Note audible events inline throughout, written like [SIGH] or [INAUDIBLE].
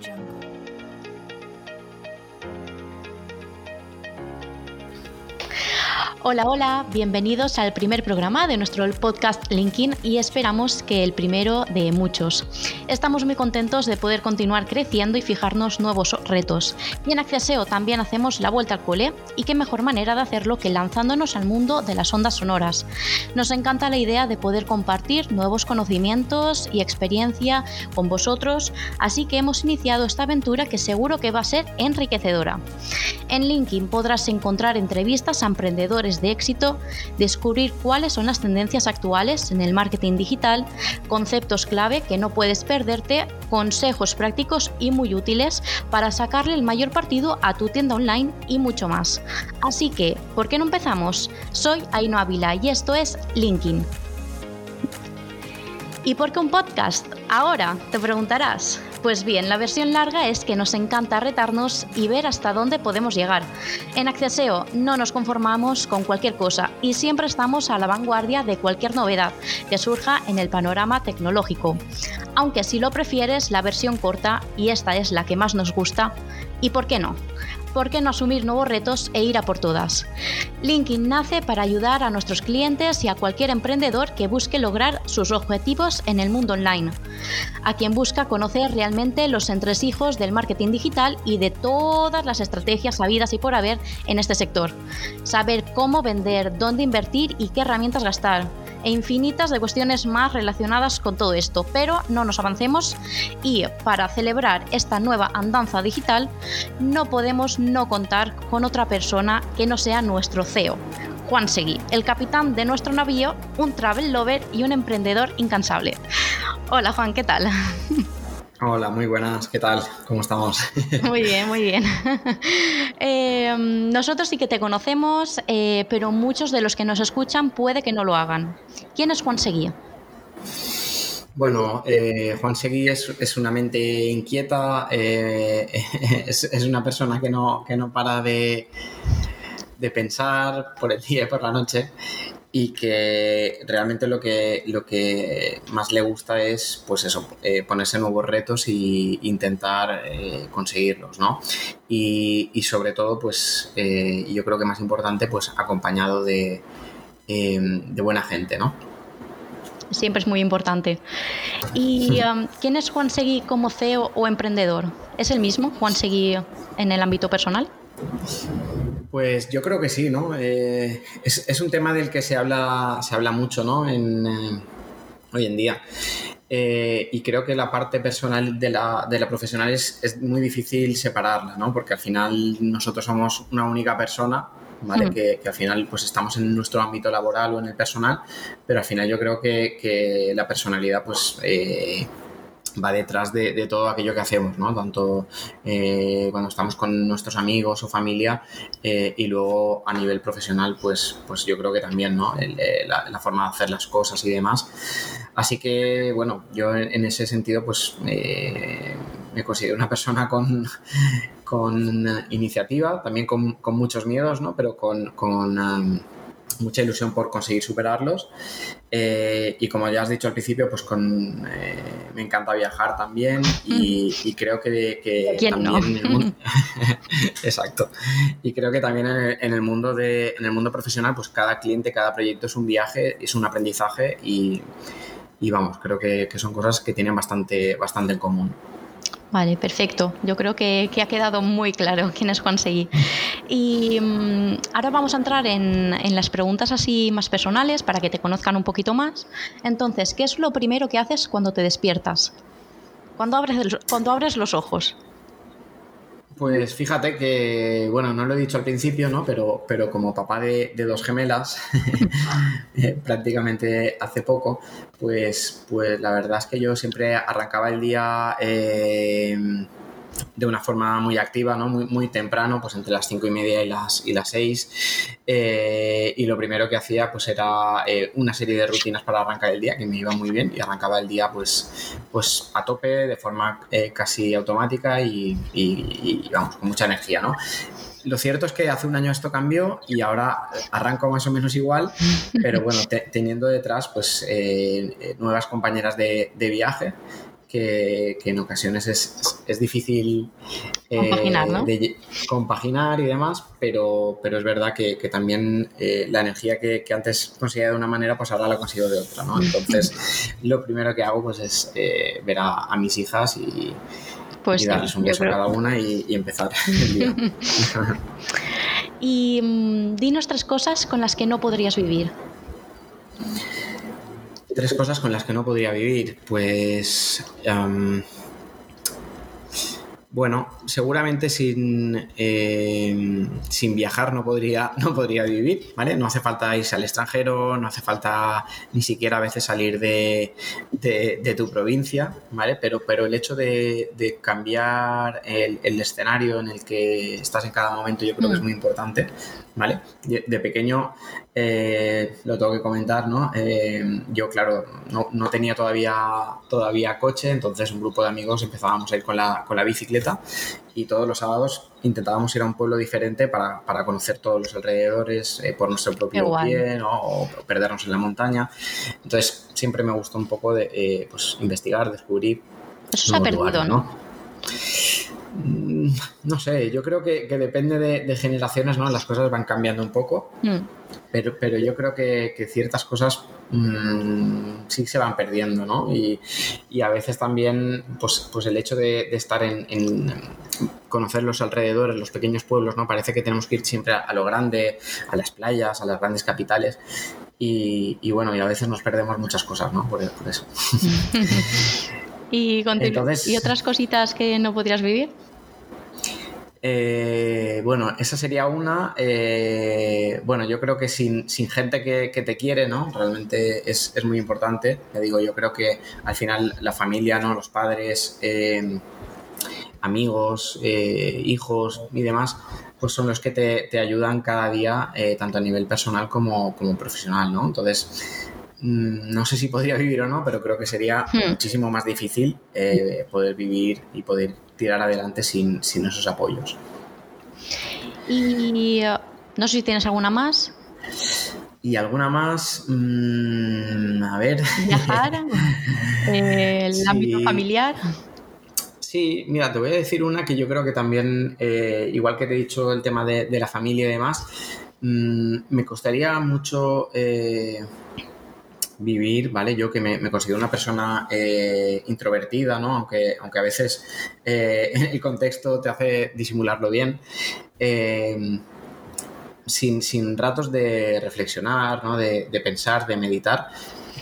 jungle. Hola, hola, bienvenidos al primer programa de nuestro podcast LinkedIn y esperamos que el primero de muchos. Estamos muy contentos de poder continuar creciendo y fijarnos nuevos retos. Y en Acceseo también hacemos la vuelta al cole y qué mejor manera de hacerlo que lanzándonos al mundo de las ondas sonoras. Nos encanta la idea de poder compartir nuevos conocimientos y experiencia con vosotros, así que hemos iniciado esta aventura que seguro que va a ser enriquecedora. En LinkedIn podrás encontrar entrevistas a emprendedores de éxito, descubrir cuáles son las tendencias actuales en el marketing digital, conceptos clave que no puedes perderte, consejos prácticos y muy útiles para sacarle el mayor partido a tu tienda online y mucho más. Así que, ¿por qué no empezamos? Soy Aino Ávila y esto es LinkedIn. ¿Y por qué un podcast? Ahora te preguntarás. Pues bien, la versión larga es que nos encanta retarnos y ver hasta dónde podemos llegar. En Acceseo no nos conformamos con cualquier cosa y siempre estamos a la vanguardia de cualquier novedad que surja en el panorama tecnológico. Aunque si lo prefieres, la versión corta, y esta es la que más nos gusta, ¿y por qué no? ¿Por qué no asumir nuevos retos e ir a por todas? LinkedIn nace para ayudar a nuestros clientes y a cualquier emprendedor que busque lograr sus objetivos en el mundo online, a quien busca conocer realmente los entresijos del marketing digital y de todas las estrategias habidas y por haber en este sector, saber cómo vender, dónde invertir y qué herramientas gastar e infinitas de cuestiones más relacionadas con todo esto, pero no nos avancemos y para celebrar esta nueva andanza digital no podemos no contar con otra persona que no sea nuestro CEO. Juan Seguí, el capitán de nuestro navío, un travel lover y un emprendedor incansable. Hola Juan, ¿qué tal? [LAUGHS] Hola, muy buenas, ¿qué tal? ¿Cómo estamos? [LAUGHS] Muy bien, muy bien. [LAUGHS] Eh, nosotros sí que te conocemos, eh, pero muchos de los que nos escuchan puede que no lo hagan. ¿Quién es Juan Seguí? Bueno, eh, Juan Seguí es, una mente inquieta, [LAUGHS] es, una persona que no, que no para de, de pensar por el día y por la noche y que realmente lo que, lo que más le gusta es pues eso, eh, ponerse nuevos retos e intentar eh, conseguirlos, ¿no? Y, sobre todo, pues eh, yo creo que más importante, pues acompañado de, de buena gente, ¿no? Siempre es muy importante. ¿Y [LAUGHS] um, quién es Juan Seguí como CEO o emprendedor? ¿Es el mismo, Juan Seguí, en el ámbito personal? Pues yo creo que sí, ¿no? Eh, es, un tema del que se habla, se habla mucho, ¿no? En, eh, hoy en día. Eh, y creo que la parte personal de la, de la profesional es, es, muy difícil separarla, ¿no? Porque al final nosotros somos una única persona, ¿vale? Hmm. Que, al final pues estamos en nuestro ámbito laboral o en el personal, pero al final yo creo que, que la personalidad pues va detrás de, todo aquello que hacemos, ¿no? Tanto eh, cuando estamos con nuestros amigos o familia eh, y luego a nivel profesional, pues, pues yo creo que también, ¿no? Eh, la, forma de hacer las cosas y demás. Así que, bueno, yo en, ese sentido, pues me considero una persona con, con iniciativa, también con, con muchos miedos, ¿no? Pero con, con um, mucha ilusión por conseguir superarlos. Eh, y como ya has dicho al principio, pues con eh, me encanta viajar también y, creo que, también [LAUGHS] exacto. Y creo que también en el, mundo de, en el mundo profesional, pues cada cliente, cada proyecto es un viaje, es un aprendizaje y, vamos, creo que, que, son cosas que tienen bastante, bastante en común. Vale, perfecto. Yo creo que, ha quedado muy claro [LAUGHS] quién es Juan Seguí. Y mm, ahora vamos a entrar en, en, las preguntas así más personales para que te conozcan un poquito más. Entonces, ¿qué es lo primero que haces cuando te despiertas? Cuando abres, cuando abres los ojos. Pues fíjate que, bueno, no lo he dicho al principio, ¿no? Pero, pero como papá de, dos gemelas, [LAUGHS] eh, prácticamente hace poco, pues, pues la verdad es que yo siempre arrancaba el día eh, de una forma muy activa, ¿no? muy, muy temprano, pues entre las cinco y media y las, y las seis. Eh, y lo primero que hacía pues era eh, una serie de rutinas para arrancar el día, que me iba muy bien y arrancaba el día pues, pues a tope, de forma eh, casi automática y, vamos, con mucha energía, ¿no? Lo cierto es que hace un año esto cambió y ahora arranco más o menos igual, pero bueno, teniendo detrás pues nuevas compañeras de, de viaje que, en ocasiones es, es difícil eh, compaginar, de, compaginar y demás, pero, pero es verdad que, también eh, la energía que, antes conseguía de una manera, pues ahora la consigo de otra, ¿no? Entonces, lo primero que hago pues es eh, ver a, mis hijas y, pues darles un beso a cada una y, empezar [LAUGHS] el día. y mm, dinos tres cosas con las que no podrías vivir. Tres cosas con las que no podría vivir. Pues. bueno, seguramente sin, eh, sin viajar no podría, [LAUGHS] no podría vivir, ¿vale? No hace falta irse al extranjero, no hace falta ni siquiera a veces salir de, tu provincia, ¿vale? Pero, pero el hecho de, cambiar el, escenario en el que estás en cada momento yo creo que es mm. muy importante, ¿vale? De, pequeño eh, lo tengo que comentar, ¿no? Eh, yo, claro, no, tenía todavía, todavía coche, entonces un grupo de amigos empezábamos a ir con la, con la bicicleta y todos los sábados intentábamos ir a un pueblo diferente para, conocer todos los alrededores eh, por nuestro propio pie o perdernos en la montaña. Entonces siempre me gustó un poco de pues, investigar, descubrir. Eso se ha perdido, ¿no? Mm, no sé, yo creo que, depende de, generaciones, ¿no? Las cosas van cambiando un poco, mm. Pero, pero yo creo que, ciertas cosas mm, sí se van perdiendo, ¿no? Y, a veces también, pues, pues el hecho de, estar en, conocer los alrededores, los pequeños pueblos, ¿no? Parece que tenemos que ir siempre a, lo grande, a las playas, a las grandes capitales. Y, bueno, y a veces nos perdemos muchas cosas, ¿no? por eso. [LAUGHS] ¿Y, ¿Y otras cositas que no podrías vivir? Eh, bueno, esa sería una. Eh, bueno, yo creo que sin, gente que, te quiere, ¿no? Realmente es, muy importante. Le digo, yo creo que al final la familia, ¿no? Los padres, eh, amigos, hijos y demás, pues son los que te, ayudan cada día, tanto a nivel personal como, como profesional, ¿no? Entonces Mm, no sé si podría vivir o no, pero creo que sería hmm. muchísimo más difícil eh, poder vivir y poder tirar adelante sin, esos apoyos. Y no sé si tienes alguna más. Y alguna más, mm, a ver. Viajar, [LAUGHS] el ámbito familiar. Sí, mira, te voy a decir una que yo creo que también, eh, igual que te he dicho el tema de, la familia y demás, mm, me costaría mucho eh, vivir, ¿vale? Yo que me, considero una persona eh, introvertida, ¿no? Aunque, aunque a veces eh, [LAUGHS] el contexto te hace disimularlo bien. Eh, sin, ratos de reflexionar, ¿no? De, pensar, de meditar,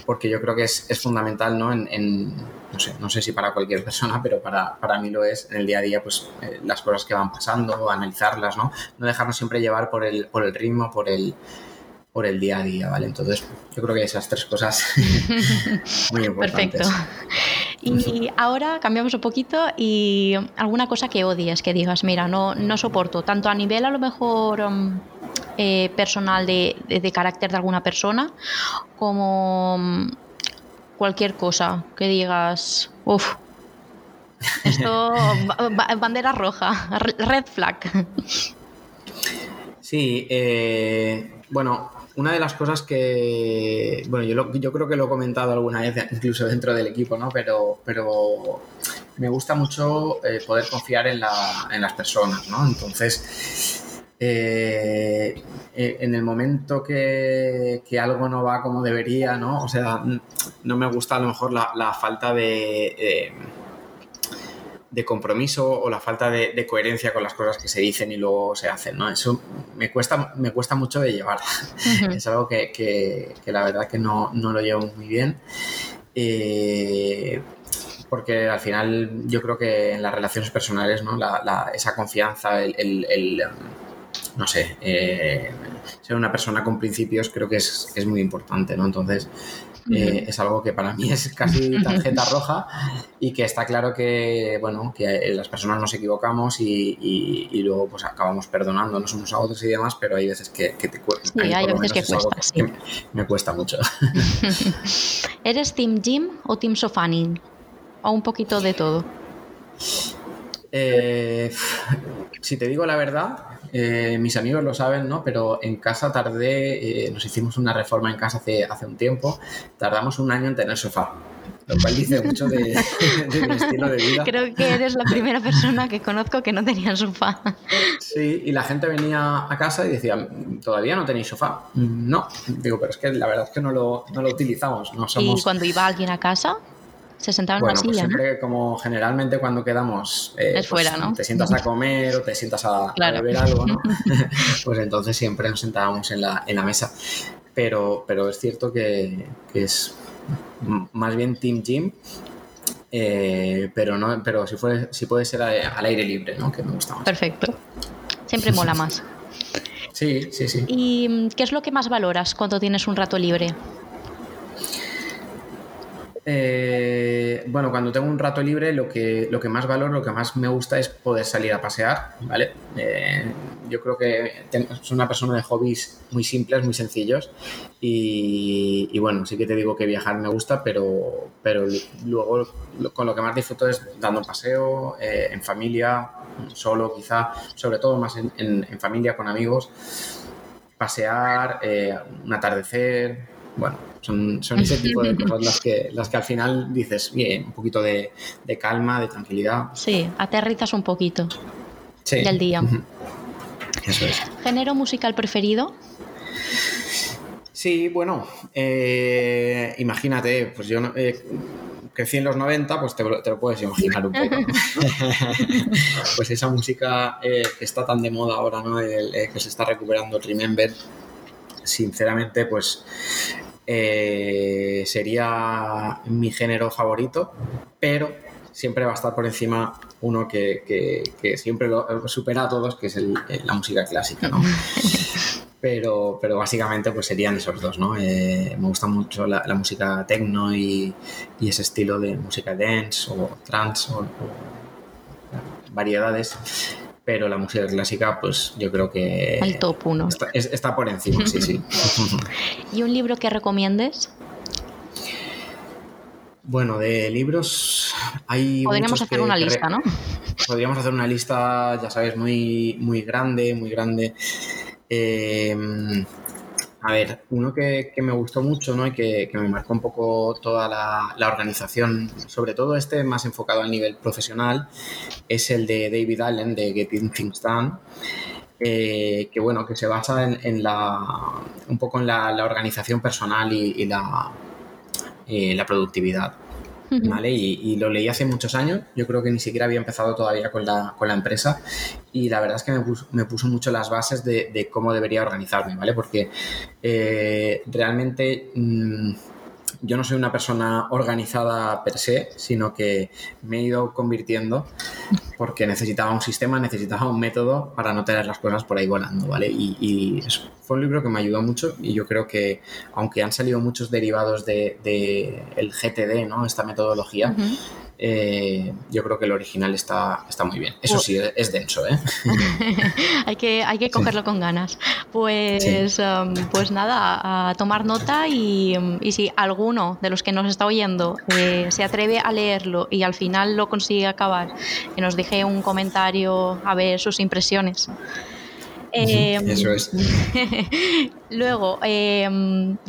porque yo creo que es, fundamental, ¿no? En, no, sé, no sé si para cualquier persona, pero para, para mí lo es en el día a día, pues las cosas que van pasando, analizarlas, ¿no? No dejarnos siempre llevar por el, por el ritmo, por el por el día a día, ¿vale? Entonces, yo creo que esas tres cosas [LAUGHS] muy importantes. Perfecto. Y ahora cambiamos un poquito y alguna cosa que odies, que digas, mira, no, no soporto, tanto a nivel a lo mejor um, eh, personal de, carácter de alguna persona, como um, cualquier cosa que digas, uff, esto, [LAUGHS] bandera roja, red flag. Sí, eh, bueno, una de las cosas que, bueno, yo, yo creo que lo he comentado alguna vez, [LAUGHS] incluso dentro del equipo, ¿no? Pero, pero me gusta mucho eh, poder confiar en, las personas, ¿no? Entonces, eh, eh, en el momento que, algo no va como debería, ¿no? O sea, no me gusta a lo mejor la, falta de de compromiso o la falta de, coherencia con las cosas que se dicen y luego se hacen, ¿no? Eso me cuesta, me cuesta mucho de llevar. [LAUGHS] es algo que, la verdad que no, lo llevo muy bien. Eh, porque al final yo creo que en las relaciones personales, ¿no? esa confianza, el, no sé, eh, ser una persona con principios creo que es, es muy importante, ¿no? Entonces, eh, es algo que para mí es casi tarjeta roja y que está claro que, bueno, que las personas nos equivocamos y, luego pues acabamos perdonándonos unos a otros y demás, pero hay veces que, te cuesta. Sí, hay veces que cuesta, sí. me cuesta mucho. [LAUGHS] ¿Eres Team Jim o Team Sofani? ¿O un poquito de todo? Eh, si te digo la verdad, eh, mis amigos lo saben, ¿no? Pero en casa tardé, eh, nos hicimos una reforma en casa hace, hace un tiempo, tardamos un año en tener sofá. lo cual dice mucho [LAUGHS] de, mi estilo de vida. Creo que eres la primera persona que conozco que no tenía sofá. Sí, y la gente venía a casa y decía, ¿todavía no tenéis sofá? No, digo, pero es que la verdad es que no lo, no lo utilizamos. No somos... ¿Y cuando iba alguien a casa? Se sentaba en bueno, una pues silla, siempre como generalmente cuando quedamos eh, Es pues, fuera, ¿no? te sientas a comer o te sientas a, beber algo, ¿no? [LAUGHS] [LAUGHS] pues entonces siempre nos sentábamos en la, en la mesa. Pero, pero es cierto que, que es más bien Team Gym, eh, pero no, pero si, fue, si puede ser al aire libre, ¿no? Que me gusta más. Perfecto. Siempre mola [LAUGHS] más. Sí, sí, sí. ¿Y mm, qué es lo que más valoras cuando tienes un rato libre? Eh, bueno, cuando tengo un rato libre, lo que, lo que más valoro, lo que más me gusta es poder salir a pasear, ¿vale? Eh, yo creo que soy una persona de hobbies muy simples, muy sencillos y, y bueno, sí que te digo que viajar me gusta, pero, pero luego lo- con lo que más disfruto es dando paseo, eh, en familia, solo quizá, sobre todo más en, en- en familia, con amigos, pasear, eh, un atardecer, bueno, son, son ese tipo de cosas las que, las que al final dices, bien, un poquito de, de calma, de tranquilidad. Sí, aterrizas un poquito Sí. del día. Eso es. ¿Género musical preferido? Sí, bueno, eh, imagínate, pues yo eh, crecí en los 90, pues te, lo- te lo puedes imaginar un poco. ¿no? [LAUGHS] pues esa música eh, que está tan de moda ahora, ¿no? El, eh, que se está recuperando, el Remember, sinceramente, pues eh, sería mi género favorito, pero siempre va a estar por encima uno que, que- que siempre lo supera a todos, que es el- eh, la música clásica, ¿no? [LAUGHS] pero, pero básicamente pues serían esos dos, ¿no? Eh, me gusta mucho la, la música techno y, y ese estilo de música dance o trance o, o variedades, pero la música clásica pues yo creo que Al top uno. está, es- está por encima, sí, sí. [LAUGHS] ¿Y un libro que recomiendes? bueno, de libros hay Podríamos hacer que- una lista, ¿no? podríamos hacer una lista, ya sabes, muy, muy grande, muy grande. Eh, a ver, uno que, que me gustó mucho ¿no? y que, que me marcó un poco toda la, la organización, sobre todo este más enfocado al nivel profesional, es el de David Allen, de Getting Things Done. eh, que bueno, que se basa en, la un poco en la, organización personal y, y la, eh, la productividad. ¿Vale? Y, lo leí hace muchos años, yo creo que ni siquiera había empezado todavía con la, con la empresa y la verdad es que me puso, me puso mucho las bases de, de cómo debería organizarme, ¿vale? Porque eh, realmente mm, yo no soy una persona organizada per se, sino que me he ido convirtiendo porque necesitaba un sistema, necesitaba un método para no tener las cosas por ahí volando, ¿vale? Y, fue un libro que me ayudó mucho y yo creo que, aunque han salido muchos derivados de, de el GTD, ¿no? Esta metodología. Eh, yo creo que el original está, está muy bien. Eso Pues- sí, es denso, ¿eh? [LAUGHS] hay, que, hay que cogerlo con ganas. Pues, um, pues nada, a tomar nota y, um, y si alguno de los que nos está oyendo eh, se atreve a leerlo y al final lo consigue acabar, que nos deje un comentario a ver sus impresiones. [LAUGHS] Eh, Eso es. [LAUGHS] Luego, eh,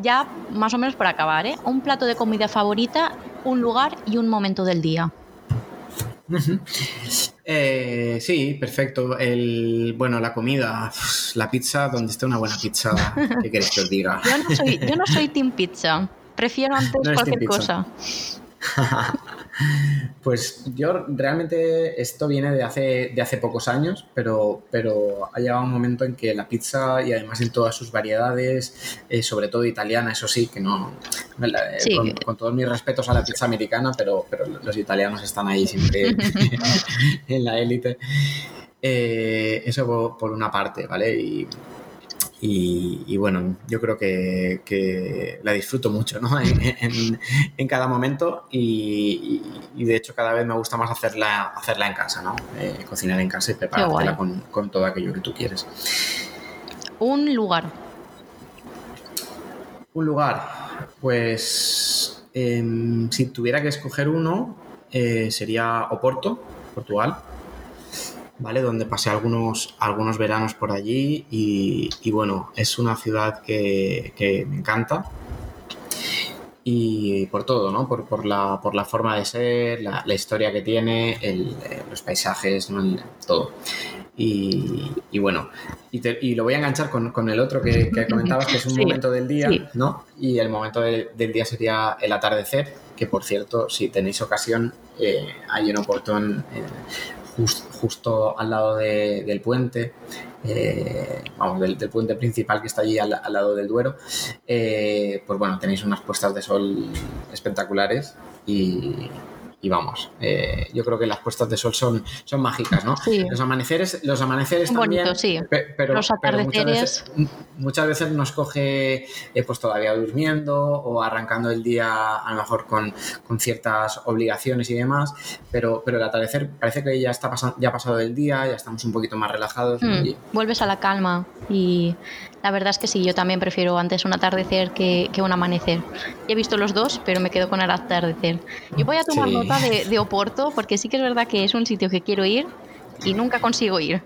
ya más o menos por acabar, ¿eh? un plato de comida favorita, un lugar y un momento del día. Eh, sí, perfecto. El, bueno, la comida, la pizza, donde esté una buena pizza, [LAUGHS] ¿qué queréis que os diga? Yo no soy, yo no soy Team Pizza. Prefiero antes No cualquier cosa. [LAUGHS] Pues yo realmente esto viene de hace, de hace pocos años, pero, pero ha llegado un momento en que la pizza y además en todas sus variedades, eh, sobre todo italiana, eso sí, que no, eh, Sí. con, con todos mis respetos a la pizza americana, pero, pero los italianos están ahí siempre [LAUGHS] en la élite. Eh, eso por, por una parte, ¿vale? Y, y, y bueno, yo creo que, que la disfruto mucho, ¿no? [LAUGHS] En, en- en cada momento y, de hecho cada vez me gusta más hacerla, hacerla en casa, ¿no? Eh, cocinar en casa y preparártela guay. con, con todo aquello que tú quieres. Un lugar. Un lugar, pues em, si tuviera que escoger uno, eh, sería Oporto, Portugal, ¿vale? Donde pasé algunos, algunos veranos por allí y, y bueno, es una ciudad que, que me encanta y por todo, ¿no? Por, por, la, por la forma de ser, la, historia que tiene, el, los paisajes, todo. Y, y bueno, y, lo voy a enganchar con, con el otro que, que, comentabas, que es un momento del día, ¿no? Y el momento del día sería el atardecer, que por cierto, si tenéis ocasión, eh, hay un portón eh, justo al lado del puente, eh, vamos, del, puente principal que está allí al, lado del Duero, eh, pues bueno, tenéis unas puestas de sol espectaculares y, y vamos, eh, yo creo que las puestas de sol son, son mágicas, ¿no? Los amaneceres, los amaneceres también, sí. pero, los atardeceres. muchas, veces, nos coge eh, pues todavía durmiendo o arrancando el día a lo mejor con, ciertas obligaciones y demás, pero, pero el atardecer parece que ya está ya ha pasado el día, ya estamos un poquito más relajados. Mm, vuelves a la calma y la verdad es que sí, yo también prefiero antes un atardecer que, un amanecer. He visto los dos, pero me quedo con el atardecer. Yo voy a tomar nota de, Oporto, porque sí que es verdad que es un sitio que quiero ir y nunca consigo ir.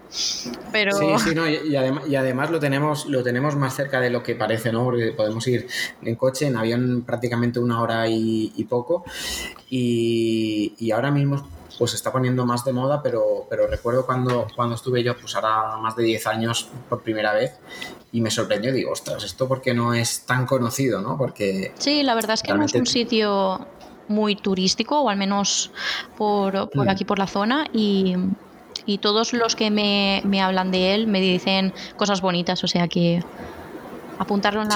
Pero... Sí, sí, no, y, además, lo tenemos, lo tenemos más cerca de lo que parece, ¿no? Porque podemos ir en coche, en avión prácticamente una hora y, y poco. Y, y ahora mismo pues se está poniendo más de moda, pero, pero recuerdo cuando, cuando estuve yo, pues ahora más de 10 años por primera vez, y me sorprendió, digo, ostras, esto porque no es tan conocido, ¿no? Porque... Sí, la verdad es que no es un sitio muy turístico, o al menos por, por mm. aquí, por la zona, y, y todos los que me, me hablan de él me dicen cosas bonitas, o sea que apuntarlo en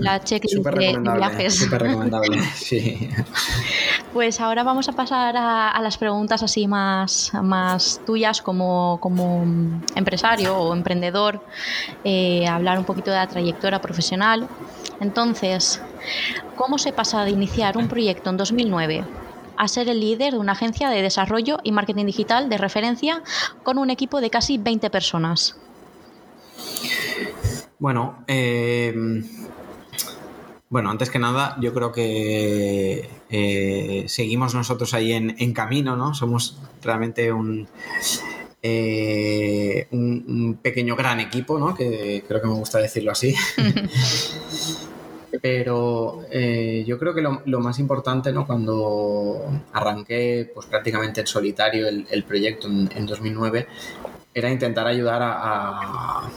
la, checklist de, viajes. Súper recomendable, [LAUGHS] sí. Pues ahora vamos a pasar a, las preguntas así más, más tuyas como, como empresario o emprendedor, eh, hablar un poquito de la trayectoria profesional. Entonces, ¿cómo se pasa de iniciar un proyecto en 2009 a ser el líder de una agencia de desarrollo y marketing digital de referencia con un equipo de casi 20 personas? Bueno, eh, bueno, antes que nada, yo creo que eh, seguimos nosotros ahí en, camino, ¿no? Somos realmente un, eh, un, pequeño gran equipo, ¿no? Que creo que me gusta decirlo así. [LAUGHS] Pero yo creo que lo, más importante, ¿no? Cuando arranqué pues, prácticamente en solitario el, proyecto en, en 2009, era intentar ayudar a,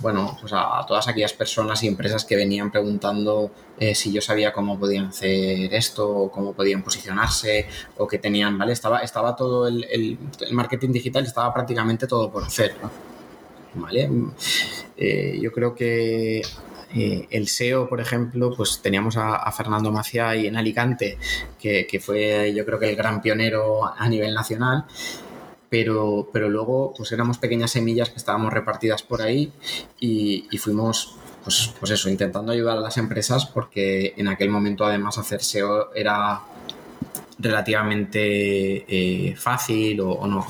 bueno, pues a, todas aquellas personas y empresas que venían preguntando eh, si yo sabía cómo podían hacer esto, o cómo podían posicionarse, o que tenían, ¿vale? Estaba, estaba todo el, el, marketing digital, estaba prácticamente todo por hacer, ¿vale? Eh, yo creo que eh, el SEO, por ejemplo, pues teníamos a, Fernando Macia y en Alicante, que, que, fue yo creo que el gran pionero a nivel nacional pero, pero luego pues éramos pequeñas semillas que estábamos repartidas por ahí y, fuimos pues, pues, eso, intentando ayudar a las empresas porque en aquel momento además hacer SEO era relativamente eh, fácil o, no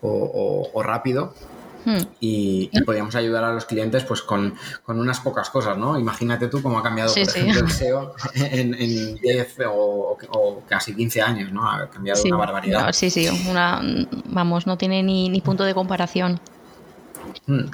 o rápido Hmm. y, podíamos ayudar a los clientes pues con, unas pocas cosas, ¿no? Imagínate tú cómo ha cambiado, por ejemplo, el [LAUGHS] SEO en, en 10 o, casi 15 años, ¿no? Ha cambiado una barbaridad. Sí, sí, una, vamos, no tiene ni, ni punto de comparación. Hmm.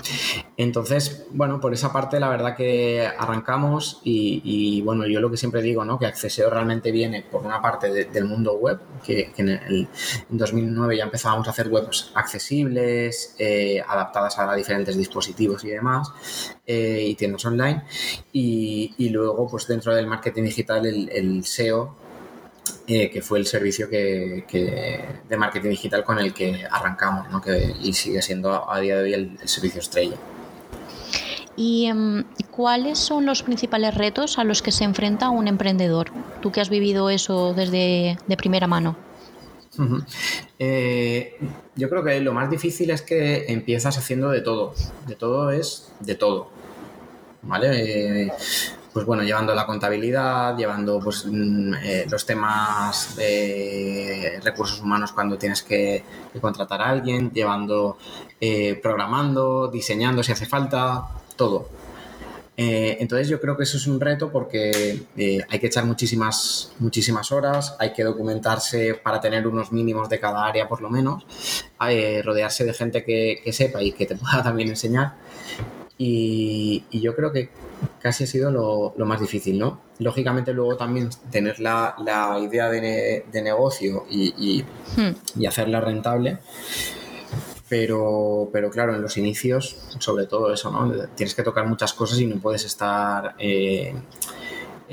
Entonces, bueno, por esa parte la verdad que arrancamos y, bueno, yo lo que siempre digo, ¿no? Que Acceseo realmente viene por una parte del mundo web, que, en, el, 2009 ya empezábamos a hacer webs accesibles, eh, adaptadas a diferentes dispositivos y demás, eh, y tiendas online. Y, luego, pues dentro del marketing digital, el SEO eh, que fue el servicio que, de marketing digital con el que arrancamos ¿no? que, y sigue siendo a día de hoy el, servicio estrella. ¿Y em, cuáles son los principales retos a los que se enfrenta un emprendedor? Tú que has vivido eso desde de primera mano. Eh, yo creo que lo más difícil es que empiezas haciendo de todo. De todo es de todo. ¿Vale? Eh, pues bueno, llevando la contabilidad, llevando pues, mm, eh, los temas de recursos humanos cuando tienes que, contratar a alguien, llevando, eh, programando, diseñando si hace falta, todo. Eh, entonces yo creo que eso es un reto porque hay que echar muchísimas, muchísimas horas, hay que documentarse para tener unos mínimos de cada área por lo menos, rodearse de gente que, que sepa y que te pueda [LAUGHS] también enseñar Y, yo creo que casi ha sido lo, más difícil, ¿no? Lógicamente luego también tener la, idea de, negocio y, hmm. y, hacerla rentable. Pero, pero claro, en los inicios, sobre todo eso, ¿no? Tienes que tocar muchas cosas y no puedes estar eh,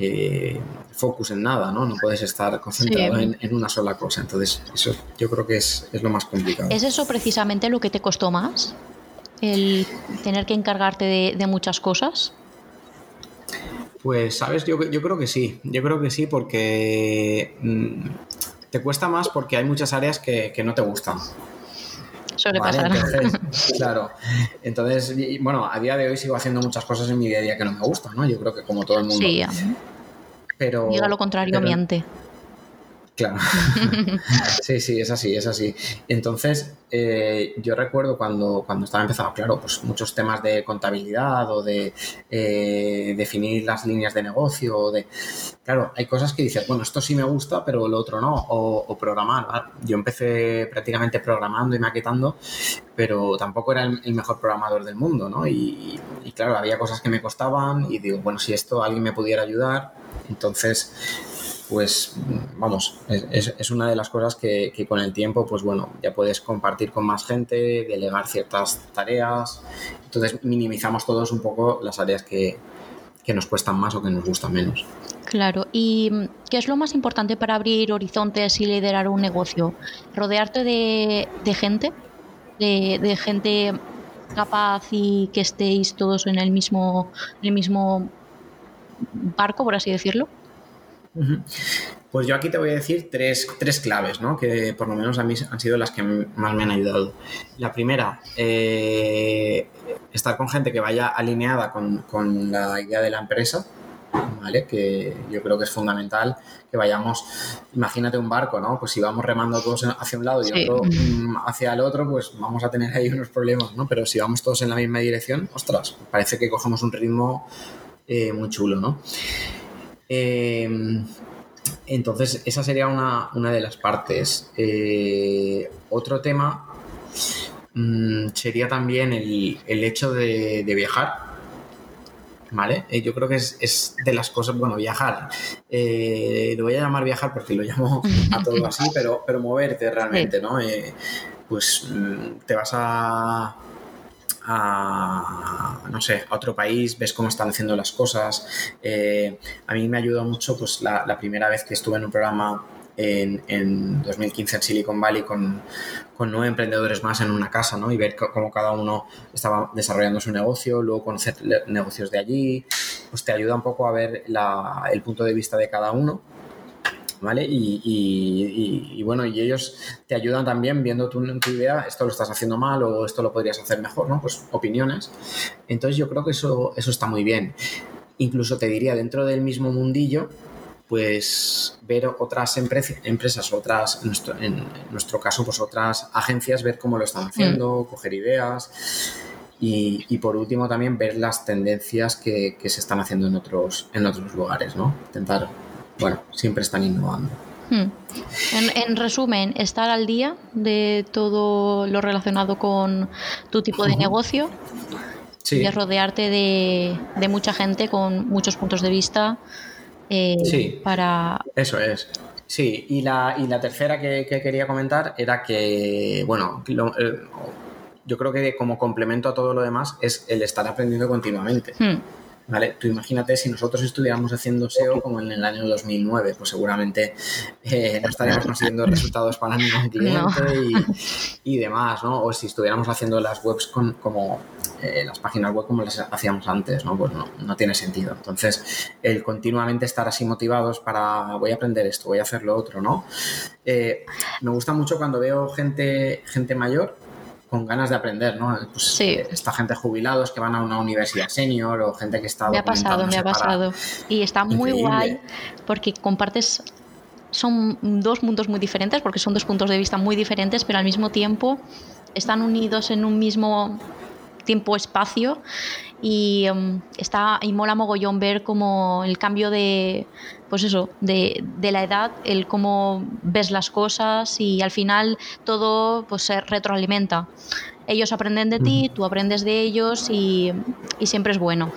eh, focus en nada, ¿no? No puedes estar concentrado en, una sola cosa. Entonces, eso yo creo que es, lo más complicado. ¿Es eso precisamente lo que te costó más? El tener que encargarte de, muchas cosas. Pues, sabes, yo, yo, creo que sí. Yo creo que sí porque mm, te cuesta más porque hay muchas áreas que, no te gustan. Suele pasar. [LAUGHS] claro. Entonces, bueno, a día de hoy sigo haciendo muchas cosas en mi día a día que no me gustan, ¿no? Yo creo que como todo el mundo. Sí, pero, Diga lo contrario, miente. Claro. [LAUGHS] sí, sí, es así, es así. Entonces, eh, yo recuerdo cuando, cuando estaba empezando, claro, pues muchos temas de contabilidad o de eh, definir las líneas de negocio, o de. Claro, hay cosas que dices, bueno, esto sí me gusta, pero lo otro no, o, programar. Yo empecé prácticamente programando y maquetando, pero tampoco era el, mejor programador del mundo, ¿no? Y, y claro, había cosas que me costaban y digo, bueno, si esto alguien me pudiera ayudar, entonces, pues vamos, es, una de las cosas que, con el tiempo, pues bueno, ya puedes compartir con más gente, delegar ciertas tareas, entonces minimizamos todos un poco las áreas que, nos cuestan más o que nos gustan menos. Claro, ¿y qué es lo más importante para abrir horizontes y liderar un negocio? ¿Rodearte de, gente? De, de, gente capaz y que estéis todos en el mismo, en el mismo barco, por así decirlo? Pues yo aquí te voy a decir tres, claves, ¿no? que por lo menos a mí han sido las que más me han ayudado. La primera, eh, estar con gente que vaya alineada con, la idea de la empresa, ¿vale? Que yo creo que es fundamental que vayamos, imagínate un barco, ¿no? Pues si vamos remando todos hacia un lado y otro mm, hacia el otro, pues vamos a tener ahí unos problemas, ¿no? Pero si vamos todos en la misma dirección, ostras, parece que cogemos un ritmo eh, muy chulo, ¿no? Em, entonces, esa sería una, de las partes. Eh, otro tema mm, sería también el, hecho de, viajar. ¿Vale? Eh, yo creo que es, de las cosas, bueno, viajar. lo voy a llamar viajar porque lo llamo a todo así, pero, pero moverte realmente, ¿no? pues mm, te vas a a, no sé, a otro país, ves cómo están haciendo las cosas. Eh, a mí me ayudó mucho pues, la, primera vez que estuve en un programa en, en 2015 en Silicon Valley con, con, nueve emprendedores más en una casa, ¿no? Y ver cómo cada uno estaba desarrollando su negocio, luego conocer negocios de allí, pues te ayuda un poco a ver el punto de vista de cada uno ¿vale? Y, bueno, y ellos te ayudan también viendo tu, tu, idea, esto lo estás haciendo mal o esto lo podrías hacer mejor, ¿no? Pues opiniones. Entonces yo creo que eso, eso está muy bien. Incluso te diría, dentro del mismo mundillo, pues ver otras empresas, otras, en nuestro, en nuestro caso, pues otras agencias, ver cómo lo están haciendo, mm. coger ideas. Y, por último también ver las tendencias que, que, se están haciendo en otros, en otros lugares, ¿no? Intentar bueno, siempre están innovando. Hmm. En, resumen, estar al día de todo lo relacionado con tu tipo de negocio y rodearte de, mucha gente con muchos puntos de vista eh, sí, para... Eso es. Sí, y la, y la tercera que, quería comentar era que, bueno, eh, yo creo que como complemento a todo lo demás es el estar aprendiendo continuamente. Hmm. ¿Vale? Tú imagínate si nosotros estuviéramos haciendo SEO como en el año 2009, pues seguramente eh, no estaríamos consiguiendo resultados para ningún cliente y, demás, ¿no? O si estuviéramos haciendo las webs con, como eh, las páginas web como las hacíamos antes, ¿no? Pues no, tiene sentido. Entonces, el continuamente estar así motivados para voy a aprender esto, voy a hacer lo otro, ¿no? Eh, me gusta mucho cuando veo gente, gente mayor con ganas de aprender, ¿no? Pues, sí. Esta gente jubilados que van a una universidad senior o gente que está... Me ha pasado, me ha pasado. Y está muy guay porque compartes... Son dos mundos muy diferentes porque son dos puntos de vista muy diferentes, pero al mismo tiempo están unidos en un mismo tiempo-espacio y um, está y mola mogollón ver como el cambio de pues eso de, de, la edad el cómo ves las cosas y al final todo pues se retroalimenta ellos aprenden de ti, tú aprendes de ellos y, siempre es bueno.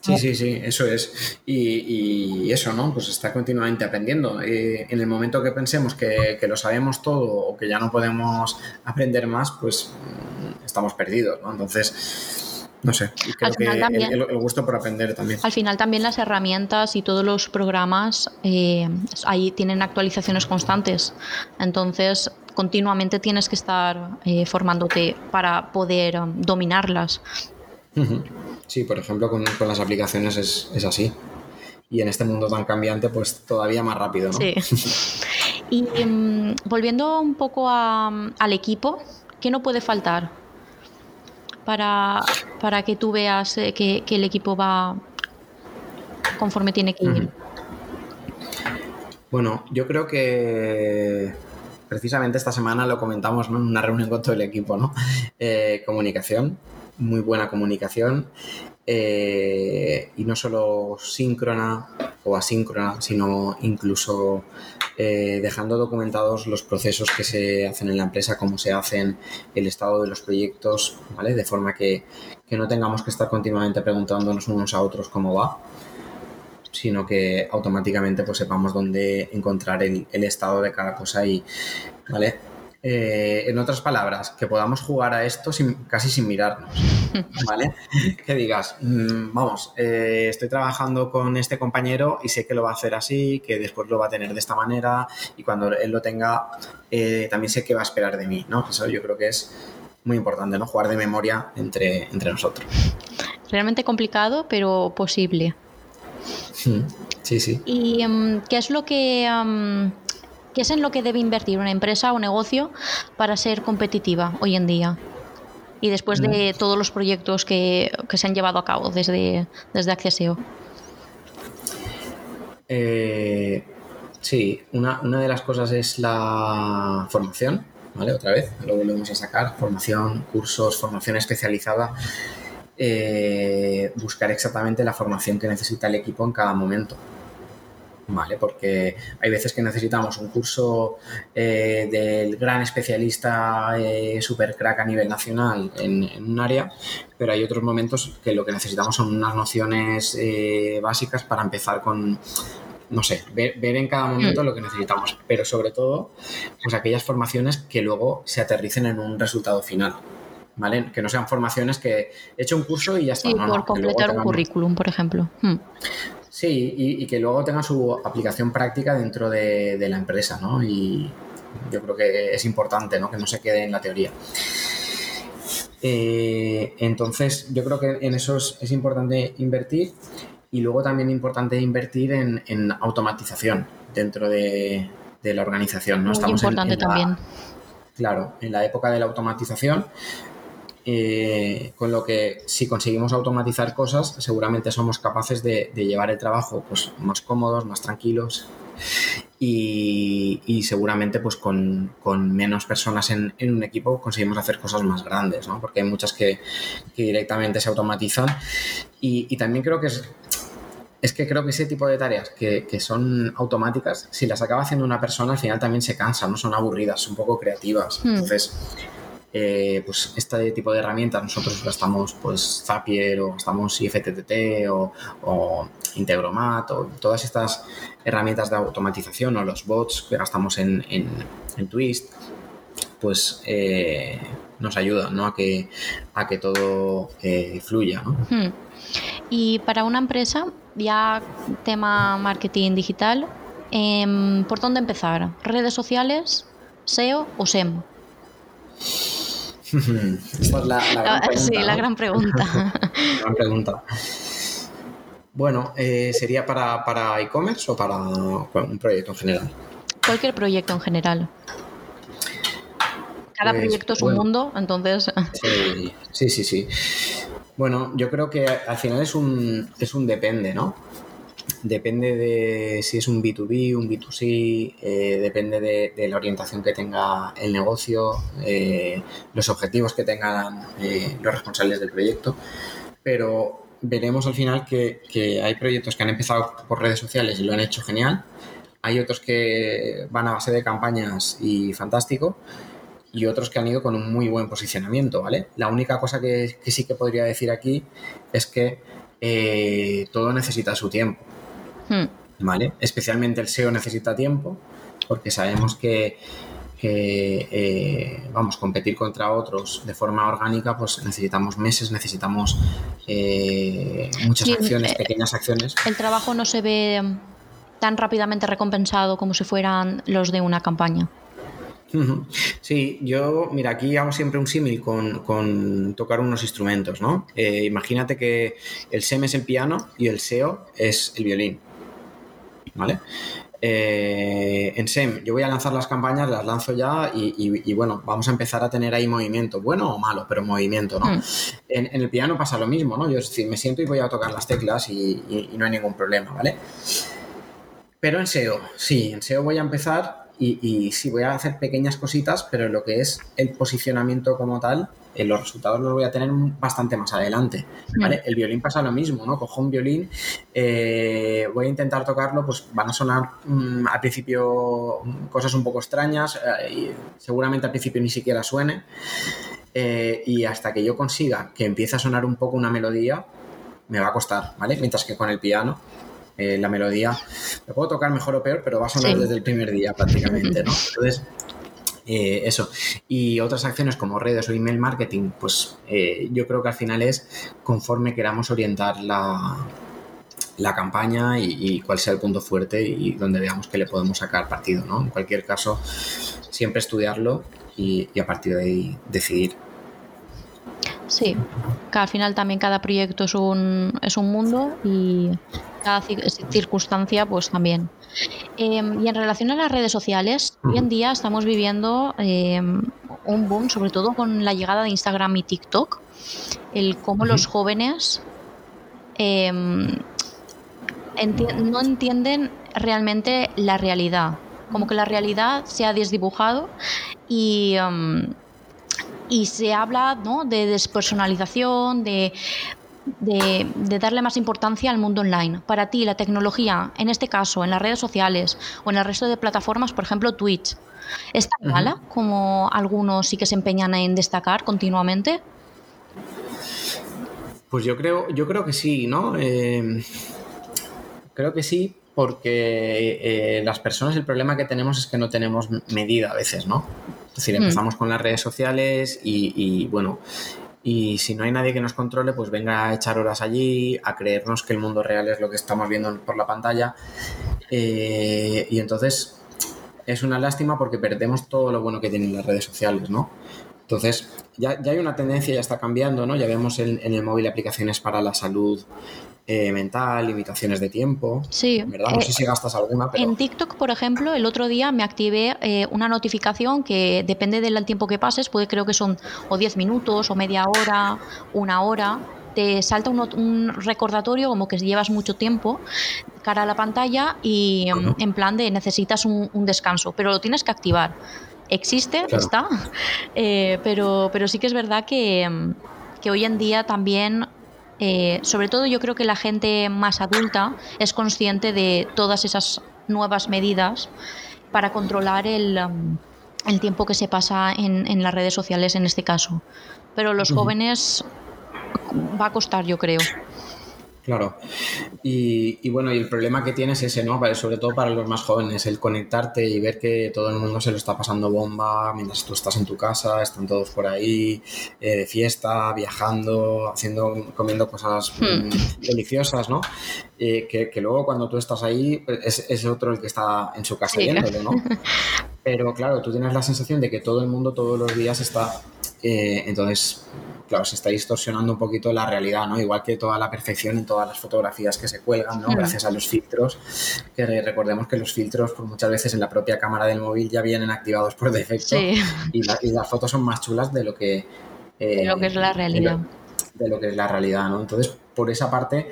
Sí, sí, sí, eso es. Y, eso, ¿no? Pues está continuamente aprendiendo. Eh, en el momento que pensemos que, lo sabemos todo o que ya no podemos aprender más, pues mm, estamos perdidos, ¿no? Entonces, no sé, creo que el, gusto por aprender también. Al final también las herramientas y todos los programas eh, ahí tienen actualizaciones constantes. Entonces, continuamente tienes que estar eh, formándote para poder um, dominarlas. Sí, por ejemplo, con, las aplicaciones es, así. Y en este mundo tan cambiante, pues todavía más rápido, ¿no? Sí. [LAUGHS] y um, volviendo un poco al equipo, ¿qué no puede faltar? Para, para que tú veas eh, que, el equipo va conforme tiene que ir? Bueno, yo creo que precisamente esta semana lo comentamos en una reunión con todo el equipo, ¿no? Eh, comunicación, muy buena comunicación eh, y no solo síncrona o asíncrona, sino incluso eh, dejando documentados los procesos que se hacen en la empresa, cómo se hacen, el estado de los proyectos, ¿vale? De forma que, no tengamos que estar continuamente preguntándonos unos a otros cómo va, sino que automáticamente pues sepamos dónde encontrar el, el estado de cada cosa y, ¿vale? Eh, en otras palabras, que podamos jugar a esto casi sin mirarnos, [LAUGHS] ¿vale? que digas, mm, vamos, eh, estoy trabajando con este compañero y sé que lo va a hacer así, que después lo va a tener de esta manera y cuando él lo tenga, eh, también sé qué va a esperar de mí, ¿no? Eso yo creo que es muy importante, ¿no? Jugar de memoria entre, entre nosotros. Realmente complicado, pero posible. Sí, sí. ¿Y em, qué es lo que... Em, ¿Qué es en lo que debe invertir una empresa o negocio para ser competitiva hoy en día? Y después de mm. todos los proyectos que, se han llevado a cabo desde, desde Acceseo. Eh, sí, una, de las cosas es la formación, ¿vale? Otra vez, lo volvemos a sacar, formación, cursos, formación especializada. Eh, buscar exactamente la formación que necesita el equipo en cada momento. ¿Vale? Porque hay veces que necesitamos un curso eh, del gran especialista eh, super crack a nivel nacional en, un área, pero hay otros momentos que lo que necesitamos son unas nociones eh, básicas para empezar con, no sé, ver, en cada momento mm. lo que necesitamos, pero sobre todo, pues aquellas formaciones que luego se aterricen en un resultado final. ¿Vale? Que no sean formaciones que he hecho un curso y ya está. Sí, por completar un currículum, por ejemplo. Mm. Sí, y, que luego tenga su aplicación práctica dentro de, la empresa, ¿no? Y yo creo que es importante, ¿no? Que no se quede en la teoría. Eh, entonces, yo creo que en eso es, importante invertir y luego también importante invertir en, automatización dentro de, la organización, ¿no? Muy importante también. Claro, en la época de la automatización eh, con lo que si conseguimos automatizar cosas, seguramente somos capaces de, llevar el trabajo pues, más cómodos, más tranquilos y, seguramente pues con, menos personas en, un equipo conseguimos hacer cosas más grandes, ¿no? porque hay muchas que, directamente se automatizan y, también creo que es, es que creo que ese tipo de tareas que, son automáticas, si las acaba haciendo una persona, al final también se cansa, no son aburridas, son un poco creativas. Hmm. Eh, pues este tipo de herramientas nosotros gastamos pues Zapier o gastamos IFTTT o, o Integromat o todas estas herramientas de automatización o los bots que gastamos en, Twist pues eh, nos ayudan a, que, a que todo eh, fluya. Hmm. Y para una empresa, ya tema marketing digital, em, ¿por dónde empezar? ¿Redes sociales, SEO o SEM? [LAUGHS] Esta es la, gran ah, pregunta. Sí, la gran pregunta. [LAUGHS] gran pregunta. Bueno, eh, ¿sería para, e-commerce o para un proyecto en general? Cualquier proyecto en general. Cada pues, proyecto es un mundo, entonces. Sí, sí, sí, Bueno, yo creo que al final es un, es un depende, ¿no? Depende de si es un B2B, un B2C, eh, depende de, la orientación que tenga el negocio, eh, los objetivos que tengan eh, los responsables del proyecto, pero veremos al final que, hay proyectos que han empezado por redes sociales y lo han hecho genial, hay otros que van a base de campañas y fantástico, y otros que han ido con un muy buen posicionamiento, ¿vale? La única cosa que, sí que podría decir aquí es que todo necesita su tiempo, hmm. ¿vale? Especialmente el SEO necesita tiempo, porque sabemos que, eh, vamos, competir contra otros de forma orgánica, pues necesitamos meses, necesitamos eh, muchas acciones, pequeñas acciones. El trabajo no se ve tan rápidamente recompensado como si fueran los de una campaña. Sí, yo, mira, aquí hago siempre un símil con, tocar unos instrumentos, ¿no? Eh, imagínate que el SEM es el piano y el SEO es el violín, ¿vale? Eh, en SEM yo voy a lanzar las campañas, las lanzo ya y, bueno, vamos a empezar a tener ahí movimiento, bueno o malo, pero movimiento, ¿no? Hmm. En, el piano pasa lo mismo, ¿no? Yo es decir, me siento y voy a tocar las teclas y, no hay ningún problema, ¿vale? Pero en SEO, sí, en SEO voy a empezar y, sí, voy a hacer pequeñas cositas, pero lo que es el posicionamiento como tal, eh, los resultados los voy a tener bastante más adelante. ¿vale? El violín pasa lo mismo, ¿no? Cojo un violín, eh, voy a intentar tocarlo, pues van a sonar mm, al principio cosas un poco extrañas, eh, y seguramente al principio ni siquiera suene. y hasta que yo consiga que empiece a sonar un poco una melodía, me va a costar, ¿vale? Mientras que con el piano eh, la melodía. Me puedo tocar mejor o peor, pero va a sonar desde el primer día prácticamente, ¿no? Entonces, eh, eso. Y otras acciones como redes o email marketing, pues eh, yo creo que al final es conforme queramos orientar la, la campaña y, cuál sea el punto fuerte y donde veamos que le podemos sacar partido, ¿no? En cualquier caso, siempre estudiarlo y, y a partir de ahí decidir. Sí, que al final también cada proyecto es un, es un mundo y cada circunstancia pues también. Em, y en relación a las redes sociales, hoy en día estamos viviendo em, un boom, sobre todo con la llegada de Instagram y TikTok, el cómo los jóvenes em, no entienden realmente la realidad, como que la realidad se ha desdibujado y y se habla ¿no? de despersonalización, de, de, darle más importancia al mundo online. Para ti, la tecnología, en este caso, en las redes sociales o en el resto de plataformas, por ejemplo, Twitch, ¿es tan mala como algunos sí que se empeñan en destacar continuamente? Pues yo creo, yo creo que sí, ¿no? Eh, creo que sí, porque eh, las personas el problema que tenemos es que no tenemos medida a veces, ¿no? Es decir, mm. empezamos con las redes sociales y, bueno, y si no hay nadie que nos controle, pues venga a echar horas allí, a creernos que el mundo real es lo que estamos viendo por la pantalla. Eh, y entonces es una lástima porque perdemos todo lo bueno que tienen las redes sociales, ¿no? Entonces, ya, hay una tendencia, ya está cambiando, ¿no? Ya vemos en el móvil aplicaciones para la salud eh, mental, limitaciones de tiempo. Sí. ¿Verdad? No sé si gastas alguna, En TikTok, por ejemplo, el otro día me activé eh, una notificación que depende del tiempo que pases, puede creo que son o 10 minutos, o media hora, una hora. Te salta un, recordatorio como que llevas mucho tiempo cara a la pantalla y en plan de necesitas un, descanso, pero lo tienes que activar. Existe, está, [LAUGHS] eh, pero, pero sí que es verdad que, que hoy en día también eh, sobre todo yo creo que la gente más adulta es consciente de todas esas nuevas medidas para controlar el, um, tiempo que se pasa en, las redes sociales en este caso. Pero los jóvenes va a costar, yo creo. Claro. Y, bueno, y el problema que tienes es ese, ¿no? Sobre todo para los más jóvenes, el conectarte y ver que todo el mundo se lo está pasando bomba mientras tú estás en tu casa, están todos por ahí, eh, de fiesta, viajando, haciendo, comiendo cosas hmm. mm, deliciosas, ¿no? Eh, que, luego cuando tú estás ahí pues, es, otro el que está en su casa viéndolo, ¿no? [LAUGHS] Pero claro, tú tienes la sensación de que todo el mundo todos los días está... Eh, entonces claro, se está distorsionando un poquito la realidad, ¿no? Igual que toda la perfección en todas las fotografías que se cuelgan, ¿no? Gracias a los filtros, que recordemos que los filtros, pues muchas veces en la propia cámara del móvil ya vienen activados por defecto y, las fotos son más chulas de lo que... de lo que es la realidad. de lo que es la realidad, ¿no? Entonces, por esa parte,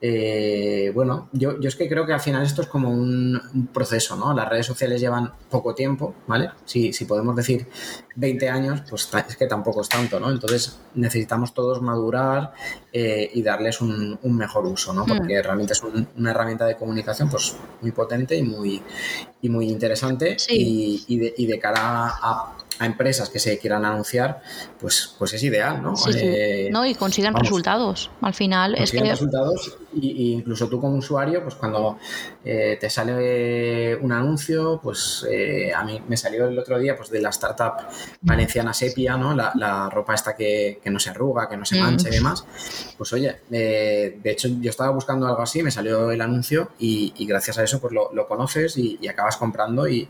eh, bueno, yo, yo, es que creo que al final esto es como un, proceso, ¿no? Las redes sociales llevan poco tiempo, ¿vale? Si, si podemos decir 20 años, pues es que tampoco es tanto, ¿no? Entonces necesitamos todos madurar eh, y darles un, mejor uso, ¿no? Porque mm. realmente es una herramienta de comunicación pues muy potente y muy, y muy interesante y, de, y de cara a a empresas que se quieran anunciar, pues, pues es ideal, ¿no? Eh, no, y consigan resultados. Al final es que... resultados y, incluso tú como usuario, pues cuando eh, te sale un anuncio, pues eh, a mí me salió el otro día pues de la startup valenciana Sepia, ¿no? La, ropa esta que, no se arruga, que no se mm. mancha y demás. Pues oye, de hecho yo estaba buscando algo así, me salió el anuncio y, gracias a eso pues lo, conoces y acabas comprando y,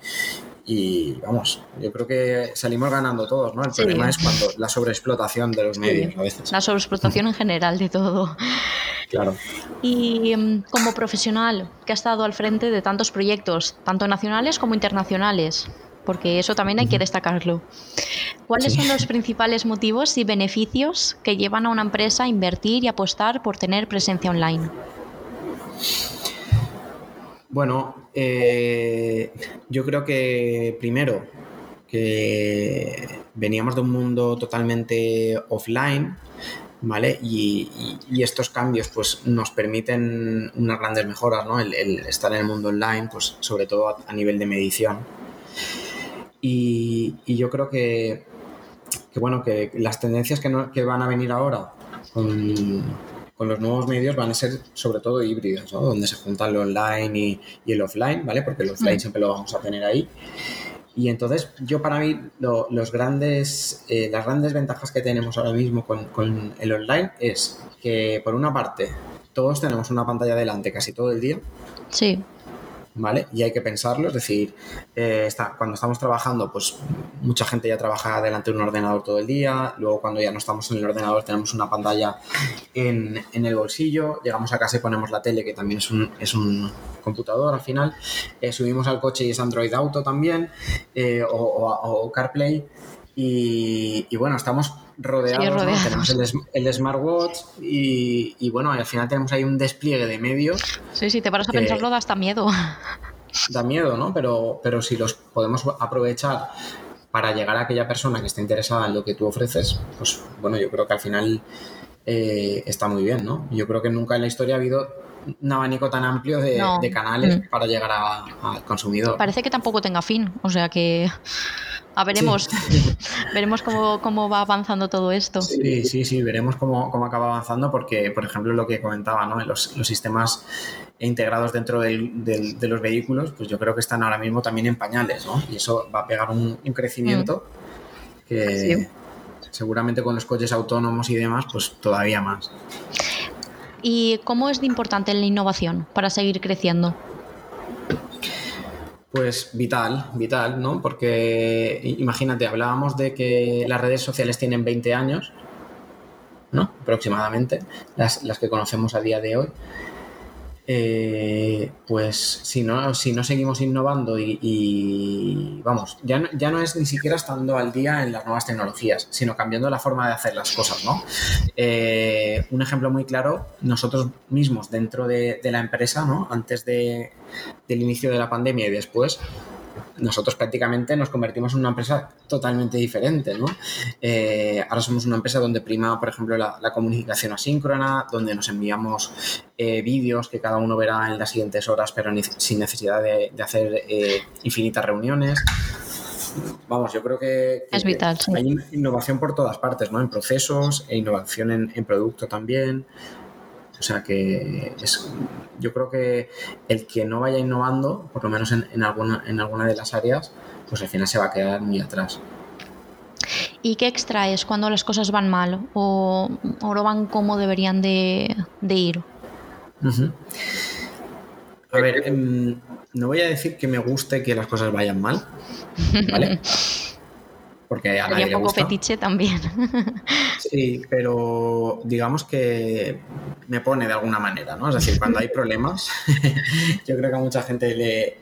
y vamos, yo creo que salimos ganando todos, ¿no? El problema es cuando la sobreexplotación de los medios a veces. La sobreexplotación en general de todo. Claro. Y em, como profesional que ha estado al frente de tantos proyectos, tanto nacionales como internacionales, porque eso también hay que destacarlo. ¿Cuáles son los principales motivos y beneficios que llevan a una empresa a invertir y apostar por tener presencia online? Bueno, eh, yo creo que primero que veníamos de un mundo totalmente offline, ¿vale? Y, estos cambios pues nos permiten unas grandes mejoras, ¿no? El, estar en el mundo online, pues sobre todo a, nivel de medición. Y, yo creo que, bueno, que las tendencias que, van a venir ahora con con los nuevos medios van a ser sobre todo híbridos, ¿no? donde se juntan lo online y, el offline, ¿vale? Porque el offline mm. siempre lo vamos a tener ahí. Y entonces, yo para mí, los grandes, eh, las grandes ventajas que tenemos ahora mismo con, con, el online es que, por una parte, todos tenemos una pantalla delante casi todo el día. Sí. ¿Vale? Y hay que pensarlo, es decir, eh, está, cuando estamos trabajando, pues mucha gente ya trabaja delante de un ordenador todo el día, luego cuando ya no estamos en el ordenador tenemos una pantalla en, el bolsillo, llegamos a casa y ponemos la tele, que también es un, es un computador al final, eh, subimos al coche y es Android Auto también, eh, o, CarPlay, y bueno, estamos rodeados, tenemos el, smartwatch y, bueno, al final tenemos ahí un despliegue de medios. Sí, sí, te paras a pensarlo, da hasta miedo. [LAUGHS] Da miedo, ¿no? Pero, pero si los podemos aprovechar para llegar a aquella persona que esté interesada en lo que tú ofreces, pues bueno, yo creo que al final eh, está muy bien, ¿no? Yo creo que nunca en la historia ha habido un abanico tan amplio de, canales mm. para llegar al consumidor. Parece que tampoco tenga fin, o sea que a veremos, [LAUGHS] veremos cómo, va avanzando todo esto. Sí, sí, sí, veremos cómo, acaba avanzando porque, por ejemplo, lo que comentaba, ¿no? los, sistemas integrados dentro de los vehículos, pues yo creo que están ahora mismo también en pañales, ¿no? Y eso va a pegar un, crecimiento mm. que seguramente con los coches autónomos y demás, pues todavía más. ¿Y cómo es de importante la innovación para seguir creciendo? Pues vital, vital, ¿no? Porque imagínate, hablábamos de que las redes sociales tienen 20 años, ¿no? Aproximadamente, las, las que conocemos a día de hoy. Eh, pues si no, si no seguimos innovando y, vamos, ya no, ya no, es ni siquiera estando al día en las nuevas tecnologías, sino cambiando la forma de hacer las cosas, ¿no? Eh, un ejemplo muy claro, nosotros mismos dentro de, de la empresa, ¿no? Antes de, del inicio de la pandemia y después, nosotros prácticamente nos convertimos en una empresa totalmente diferente, ¿no? Eh, ahora somos una empresa donde prima, por ejemplo, la, comunicación asíncrona, donde nos enviamos eh, vídeos que cada uno verá en las siguientes horas, pero sin necesidad de, hacer eh, infinitas reuniones. Vamos, yo creo que, es vital, hay innovación por todas partes, ¿no? En procesos e innovación en, en producto también. O sea que es, yo creo que el que no vaya innovando, por lo menos en, alguna, en alguna de las áreas, pues al final se va a quedar muy atrás. ¿Y qué extraes cuando las cosas van mal o, no van como deberían de, ir? A ver, em, no voy a decir que me guste que las cosas vayan mal, ¿vale? [LAUGHS] porque a un poco fetiche también. [LAUGHS] Sí, pero digamos que me pone de alguna manera, ¿no? Es decir, cuando hay problemas, [LAUGHS] yo creo que a mucha gente le,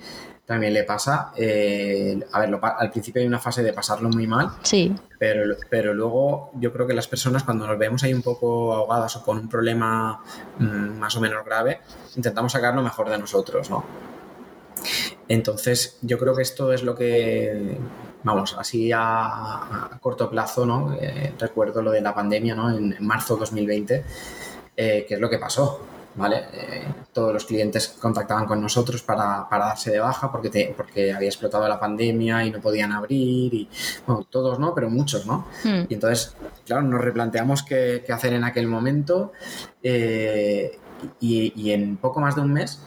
también le pasa. Eh, a ver, al principio hay una fase de pasarlo muy mal, sí. pero, pero luego yo creo que las personas cuando nos vemos ahí un poco ahogadas o con un problema mm, más o menos grave, intentamos sacar lo mejor de nosotros, ¿no? Entonces, yo creo que esto es lo que, vamos, así a, corto plazo, ¿no? Eh, recuerdo lo de la pandemia, ¿no? En, marzo de 2020, eh, que es lo que pasó. ¿vale? Eh, todos los clientes contactaban con nosotros para, darse de baja porque, porque había explotado la pandemia y no podían abrir, y bueno, todos no, pero muchos, ¿no? Hmm. Y entonces, claro, nos replanteamos qué, hacer en aquel momento eh, y, en poco más de un mes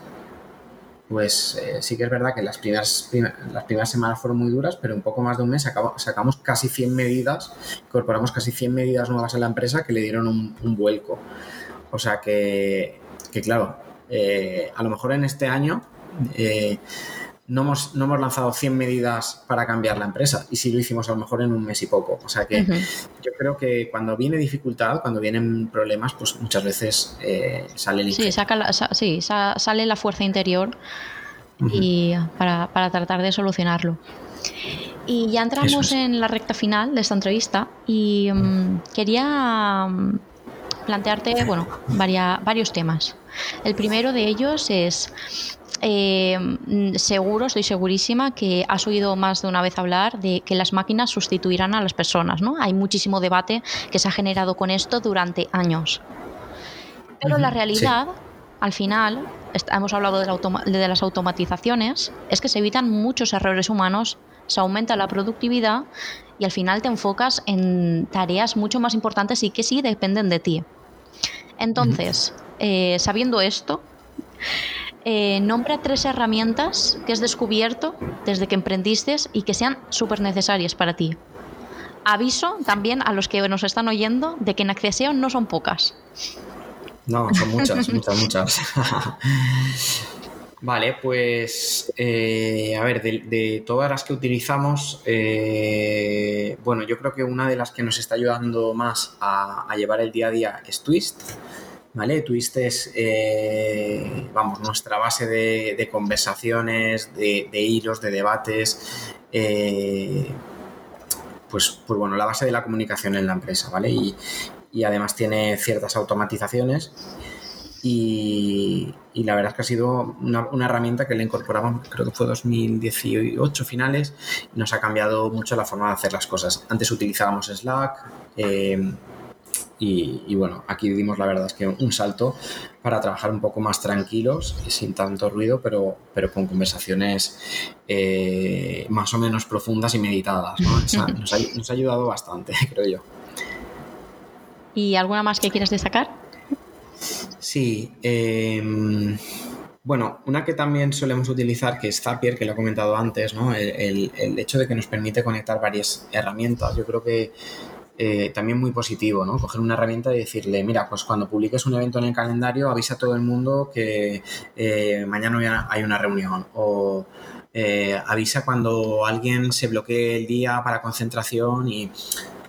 pues eh, sí que es verdad que las primeras, las primeras semanas fueron muy duras, pero en poco más de un mes sacamos casi 100 medidas, incorporamos casi 100 medidas nuevas en la empresa que le dieron un, un vuelco. O sea que, que claro, eh, a lo mejor en este año eh, no, hemos, no hemos lanzado 100 medidas para cambiar la empresa y sí lo hicimos a lo mejor en un mes y poco. O sea que yo creo que cuando viene dificultad, cuando vienen problemas, pues muchas veces eh, sale el sí, saca sí, sale la fuerza interior y para, tratar de solucionarlo. Y ya entramos en la recta final de esta entrevista y mm, quería mm, plantearte bueno, varios temas. El primero de ellos es, eh, seguro, estoy segurísima que has oído más de una vez hablar de que las máquinas sustituirán a las personas. ¿no? Hay muchísimo debate que se ha generado con esto durante años. Pero la realidad, al final, hemos hablado de, de las automatizaciones, es que se evitan muchos errores humanos, se aumenta la productividad y al final te enfocas en tareas mucho más importantes y que sí dependen de ti. Entonces, eh, sabiendo esto, eh, nombra tres herramientas que has descubierto desde que emprendiste y que sean súper necesarias para ti. Aviso también a los que nos están oyendo de que en Acceseo no son pocas. No, son muchas, muchas, muchas. [LAUGHS] Vale, pues eh, a ver, de, todas las que utilizamos, bueno, yo creo que una de las que nos está ayudando más a llevar el día a día es Twist. ¿Vale? Twist es, eh, vamos, nuestra base de, conversaciones, de, hilos, de debates, eh, pues, pues bueno, la base de la comunicación en la empresa, ¿vale? Y, además tiene ciertas automatizaciones y, la verdad es que ha sido una, herramienta que le incorporamos, creo que fue 2018 finales, y nos ha cambiado mucho la forma de hacer las cosas. Antes utilizábamos Slack, eh, y, bueno, aquí dimos la verdad es que un salto para trabajar un poco más tranquilos y sin tanto ruido, pero, pero con conversaciones eh, más o menos profundas y meditadas. nos, ha, ayudado bastante, [LAUGHS] creo yo. ¿Y alguna más que quieras destacar? Sí. Em, bueno, una que también solemos utilizar, que es Zapier, que lo he comentado antes, ¿no? el, hecho de que nos permite conectar varias herramientas. Yo creo que eh, también muy positivo, ¿no? Coger una herramienta y decirle, mira, pues cuando publiques un evento en el calendario, avisa a todo el mundo que eh, mañana hay una reunión o eh, avisa cuando alguien se bloquee el día para concentración y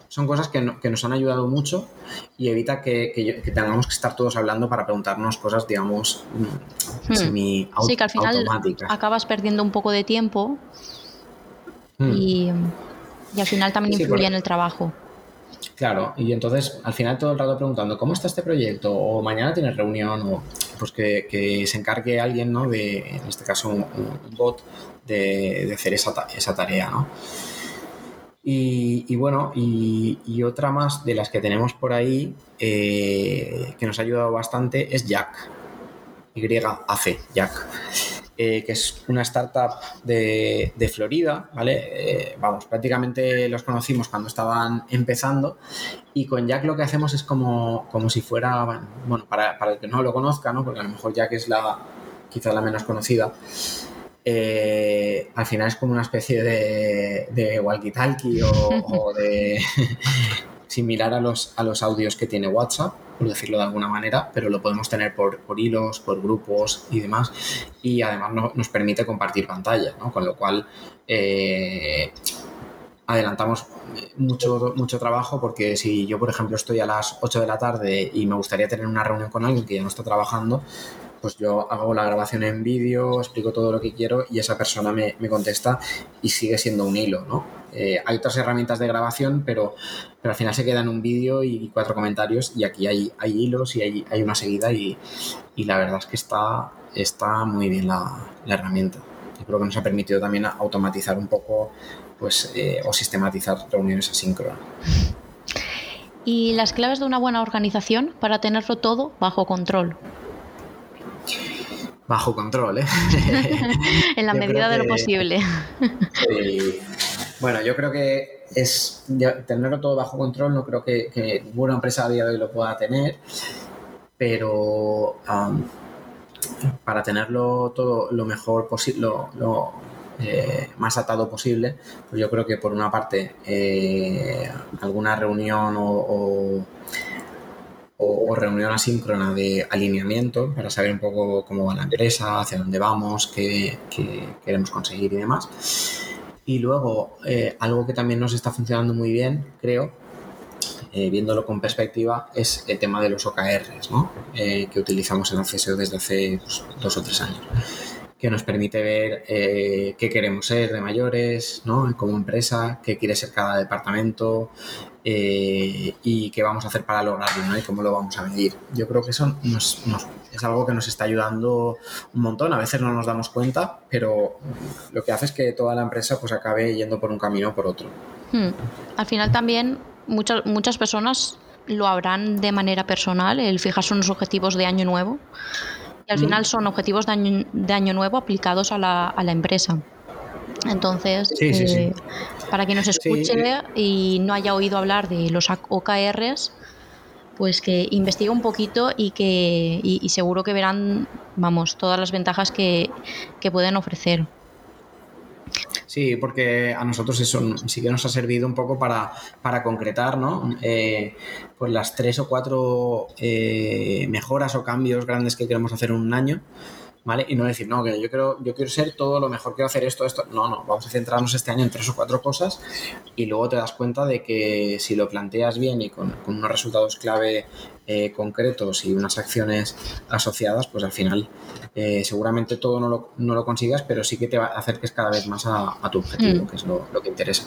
son cosas que, nos han ayudado mucho y evita que, tengamos que estar todos hablando para preguntarnos cosas, digamos, hmm. semi Sí, que al final acabas perdiendo un poco de tiempo hmm. y, al final también influye en el trabajo. Claro, y entonces al final todo el rato preguntando, ¿cómo está este proyecto? O mañana tienes reunión, o pues que, se encargue alguien, ¿no? De, en este caso, un, bot, de, hacer esa, esa tarea, ¿no? Y, bueno, y, otra más de las que tenemos por ahí eh, que nos ha ayudado bastante es Jack. YAC, Jack. Eh, que es una startup de, Florida, ¿vale? Eh, vamos, prácticamente los conocimos cuando estaban empezando y con Jack lo que hacemos es como, como si fuera, bueno, para, el que no lo conozca, ¿no? Porque a lo mejor Jack es la, quizá la menos conocida. Eh, al final es como una especie de, walkie-talkie o, de [LAUGHS] similar a los, a los audios que tiene WhatsApp, por decirlo de alguna manera, pero lo podemos tener por, por hilos, por grupos y demás. Y además nos permite compartir pantalla, ¿no? con lo cual eh, adelantamos mucho, mucho trabajo porque si yo, por ejemplo, estoy a las 8 de la tarde y me gustaría tener una reunión con alguien que ya no está trabajando, pues yo hago la grabación en vídeo, explico todo lo que quiero y esa persona me, contesta y sigue siendo un hilo, ¿no? Eh, hay otras herramientas de grabación, pero, pero al final se queda en un vídeo y cuatro comentarios y aquí hay, hay hilos y hay, hay una seguida y, la verdad es que está, está muy bien la, herramienta. Yo creo que nos ha permitido también automatizar un poco pues, eh, o sistematizar reuniones asíncronas. ¿Y las claves de una buena organización para tenerlo todo bajo control? Bajo control, ¿eh? [LAUGHS] en la [LAUGHS] medida de lo posible. Bueno, yo creo que es tenerlo todo bajo control, no creo que, ninguna empresa a día de hoy lo pueda tener, pero para tenerlo todo lo mejor posible, lo, eh, más atado posible, pues yo creo que por una parte eh, alguna reunión o, reunión asíncrona de alineamiento para saber un poco cómo va la empresa, hacia dónde vamos, qué, queremos conseguir y demás. Y luego, eh, algo que también nos está funcionando muy bien, creo, viéndolo con perspectiva, es el tema de los OKRs, ¿no? que utilizamos en Accesio desde hace pues, dos o tres años que nos permite ver eh, qué queremos ser de mayores, ¿no? Como empresa, qué quiere ser cada departamento eh, y qué vamos a hacer para lograrlo, ¿no? Y cómo lo vamos a medir. Yo creo que eso es algo que nos está ayudando un montón. A veces no nos damos cuenta, pero lo que hace es que toda la empresa pues acabe yendo por un camino o por otro. Hmm. Al final también muchas, muchas personas lo habrán de manera personal, el fijarse unos objetivos de año nuevo al final son objetivos de año, nuevo aplicados a la, empresa. Entonces, eh, para quien nos escuche y no haya oído hablar de los OKRs, pues que investigue un poquito y que y, seguro que verán, vamos, todas las ventajas que, que pueden ofrecer. Sí, porque a nosotros eso sí que nos ha servido un poco para, concretar, ¿no? Eh, pues las tres o cuatro eh, mejoras o cambios grandes que queremos hacer en un año ¿vale? Y no decir, no, que yo quiero, yo quiero ser todo lo mejor, quiero hacer esto, esto. No, no, vamos a centrarnos este año en tres o cuatro cosas y luego te das cuenta de que si lo planteas bien y con, unos resultados clave eh, concretos y unas acciones asociadas, pues al final eh, seguramente todo no lo, no lo, consigas, pero sí que te va acerques cada vez más a, tu objetivo, mm. que es lo, lo que interesa.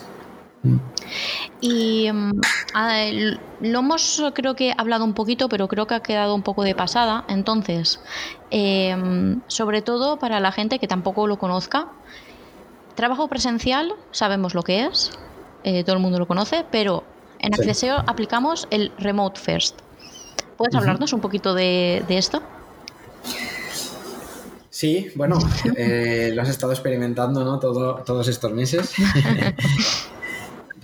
Y mm, lo hemos creo que hablado un poquito, pero creo que ha quedado un poco de pasada. Entonces, em, sobre todo para la gente que tampoco lo conozca, trabajo presencial sabemos lo que es, eh, todo el mundo lo conoce, pero en Acceseo aplicamos el Remote First. ¿Puedes hablarnos un poquito de, esto? Sí, bueno, eh, lo has estado experimentando ¿no? todos estos meses. [LAUGHS]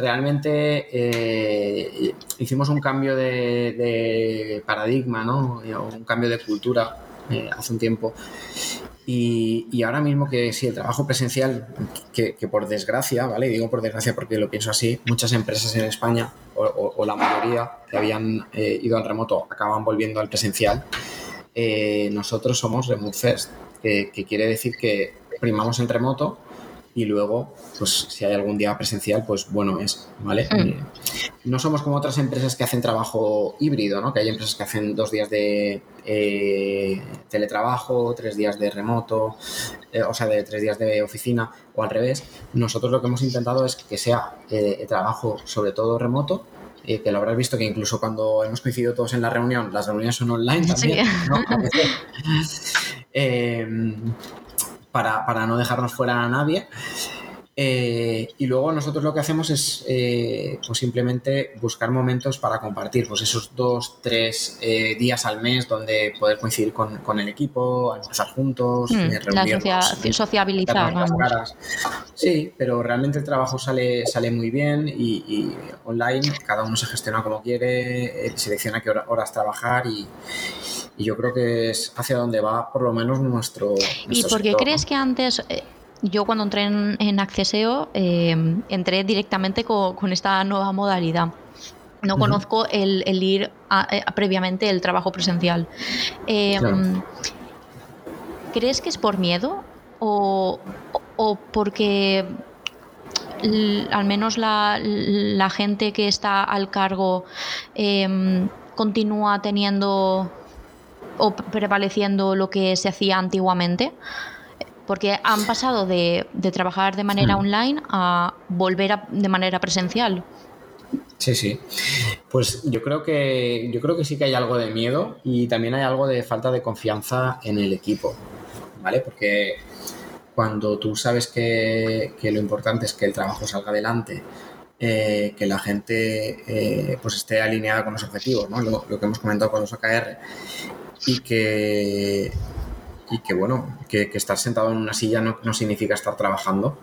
realmente eh, hicimos un cambio de, paradigma, ¿no? Un cambio de cultura eh, hace un tiempo. Y, ahora mismo que sí, el trabajo presencial, que, por desgracia, ¿vale? digo por desgracia porque lo pienso así, muchas empresas en España, o, la mayoría que habían eh, ido al remoto, acaban volviendo al presencial. nosotros somos Remote First, que, que quiere decir que primamos en remoto y luego, pues si hay algún día presencial, pues bueno es, ¿vale? Mm. Eh, no somos como otras empresas que hacen trabajo híbrido, ¿no? Que hay empresas que hacen dos días de eh, teletrabajo, tres días de remoto, eh, o sea, de tres días de oficina o al revés. Nosotros lo que hemos intentado es que sea trabajo sobre todo remoto, que lo habrás visto que incluso cuando hemos coincidido todos en la reunión, las reuniones son online también, ¿no? [LAUGHS] [LAUGHS] para, para no dejarnos fuera a nadie. Eh, y luego nosotros lo que hacemos es eh, pues simplemente buscar momentos para compartir, pues esos dos, tres eh, días al mes donde poder coincidir con, con el equipo, almorzar juntos, mm, reunirnos, sociabilizar. Sí, pero realmente el trabajo sale, sale muy bien y, online cada uno se gestiona como quiere, selecciona qué horas trabajar y, y yo creo que es hacia donde va por lo menos nuestro... ¿Y por qué crees que antes... Yo cuando entré en, Acceseo eh, entré directamente con, esta nueva modalidad. No conozco el, ir eh, previamente el trabajo presencial. ¿Crees que es por miedo o, porque al menos la, la, gente que está al cargo continúa teniendo o prevaleciendo lo que se hacía antiguamente? Porque han pasado de, trabajar de manera hmm. online a volver de manera presencial. Sí, sí. Pues yo creo que yo creo que sí que hay algo de miedo y también hay algo de falta de confianza en el equipo, ¿vale? Porque cuando tú sabes que, lo importante es que el trabajo salga adelante, eh, que la gente eh, pues esté alineada con los objetivos, ¿no? Lo, lo, que hemos comentado con los OKR y que, que bueno, que, estar sentado en una silla no, no significa estar trabajando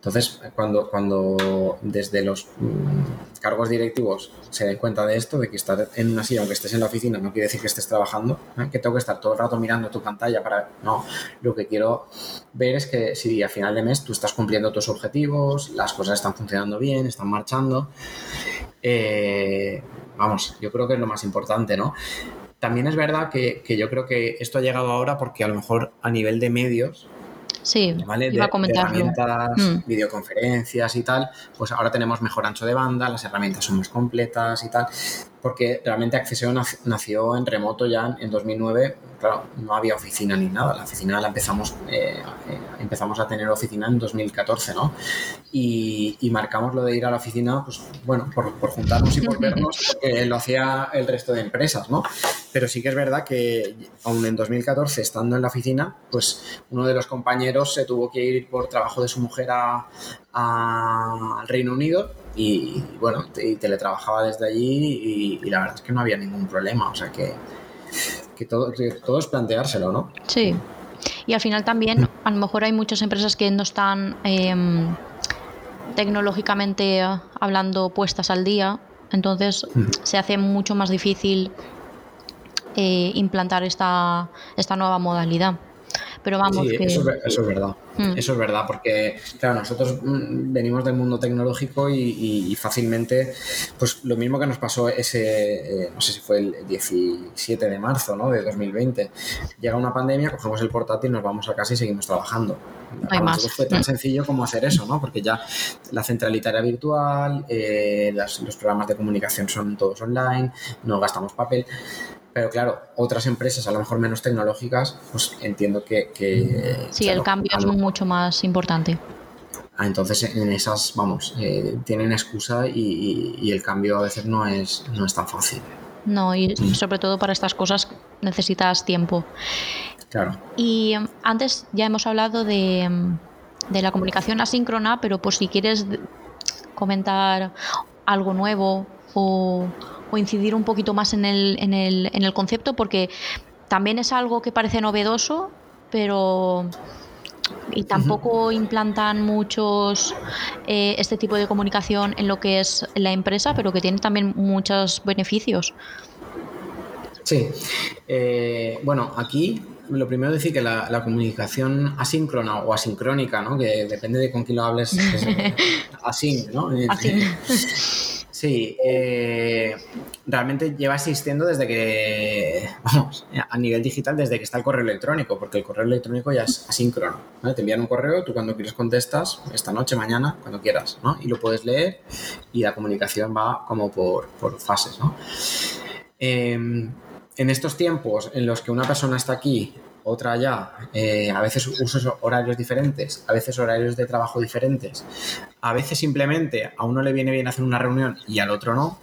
entonces, cuando, cuando desde los mm, cargos directivos se den cuenta de esto, de que estar en una silla, aunque estés en la oficina, no quiere decir que estés trabajando, ¿eh? que tengo que estar todo el rato mirando tu pantalla para... No, lo que quiero ver es que si a final de mes tú estás cumpliendo tus objetivos, las cosas están funcionando bien, están marchando, eh, vamos, yo creo que es lo más importante, ¿no? También es verdad que, que yo creo que esto ha llegado ahora porque a lo mejor a nivel de medios, Sí, iba a comentarlo. herramientas, mm. videoconferencias y tal, pues ahora tenemos mejor ancho de banda, las herramientas son más completas y tal, porque realmente Acceseo nació en remoto ya en 2009, claro, no había oficina ni nada, la oficina la empezamos, eh, eh, empezamos a tener oficina en 2014, ¿no? Y, marcamos lo de ir a la oficina, pues bueno, por, por juntarnos y por vernos, porque lo hacía el resto de empresas, ¿no? Pero sí que es verdad que aún en 2014, estando en la oficina, pues uno de los compañeros se tuvo que ir por trabajo de su mujer al Reino Unido y bueno, y teletrabajaba desde allí y, la verdad es que no había ningún problema, o sea que, que, todo, todo es planteárselo, ¿no? Sí, y al final también a lo mejor hay muchas empresas que no están em, tecnológicamente hablando puestas al día, entonces se hace mucho más difícil eh, implantar esta, esta nueva modalidad. Pero vamos. Sí, eso, es verdad. Mm. Eso es verdad, porque, claro, nosotros mm, venimos del mundo tecnológico y, fácilmente, pues lo mismo que nos pasó ese, eh, no sé si fue el 17 de marzo ¿no? de 2020. Llega una pandemia, cogemos el portátil, nos vamos a casa y seguimos trabajando. Más. fue tan mm. sencillo como hacer eso, ¿no? Porque ya la centralita era virtual, eh, los programas de comunicación son todos online, no gastamos papel. Pero claro, otras empresas, a lo mejor menos tecnológicas, pues entiendo que... sí, el cambio es mucho más importante. Ah, entonces en esas, vamos, eh, tienen excusa y, el cambio a veces no es, no es tan fácil. No, y mm. sobre todo para estas cosas necesitas tiempo. Claro. Y em, antes ya hemos hablado de, em, de la comunicación asíncrona, pero por si quieres comentar algo nuevo o, o incidir un poquito más en el, en el, en el concepto porque también es algo que parece novedoso, pero y tampoco implantan muchos eh, este tipo de comunicación en lo que es la empresa, pero que tiene también muchos beneficios. Sí, eh, bueno, aquí lo primero decir que la, comunicación asíncrona o asincrónica, ¿no? que depende de con quién lo hables, [LAUGHS] así, ¿no? Así. [LAUGHS] [LAUGHS] Sí, eh, realmente lleva existiendo desde que, vamos, a nivel digital, desde que está el correo electrónico, porque el correo electrónico ya es asíncrono. Te envían un correo, tú cuando quieres contestas, esta noche, mañana, cuando quieras, ¿no? Y lo puedes leer y la comunicación va como por, fases, ¿no? Em, en estos tiempos en los que una persona está aquí otra allá, eh, a veces usos horarios diferentes, a veces horarios de trabajo diferentes, a veces simplemente a uno le viene bien hacer una reunión y al otro no,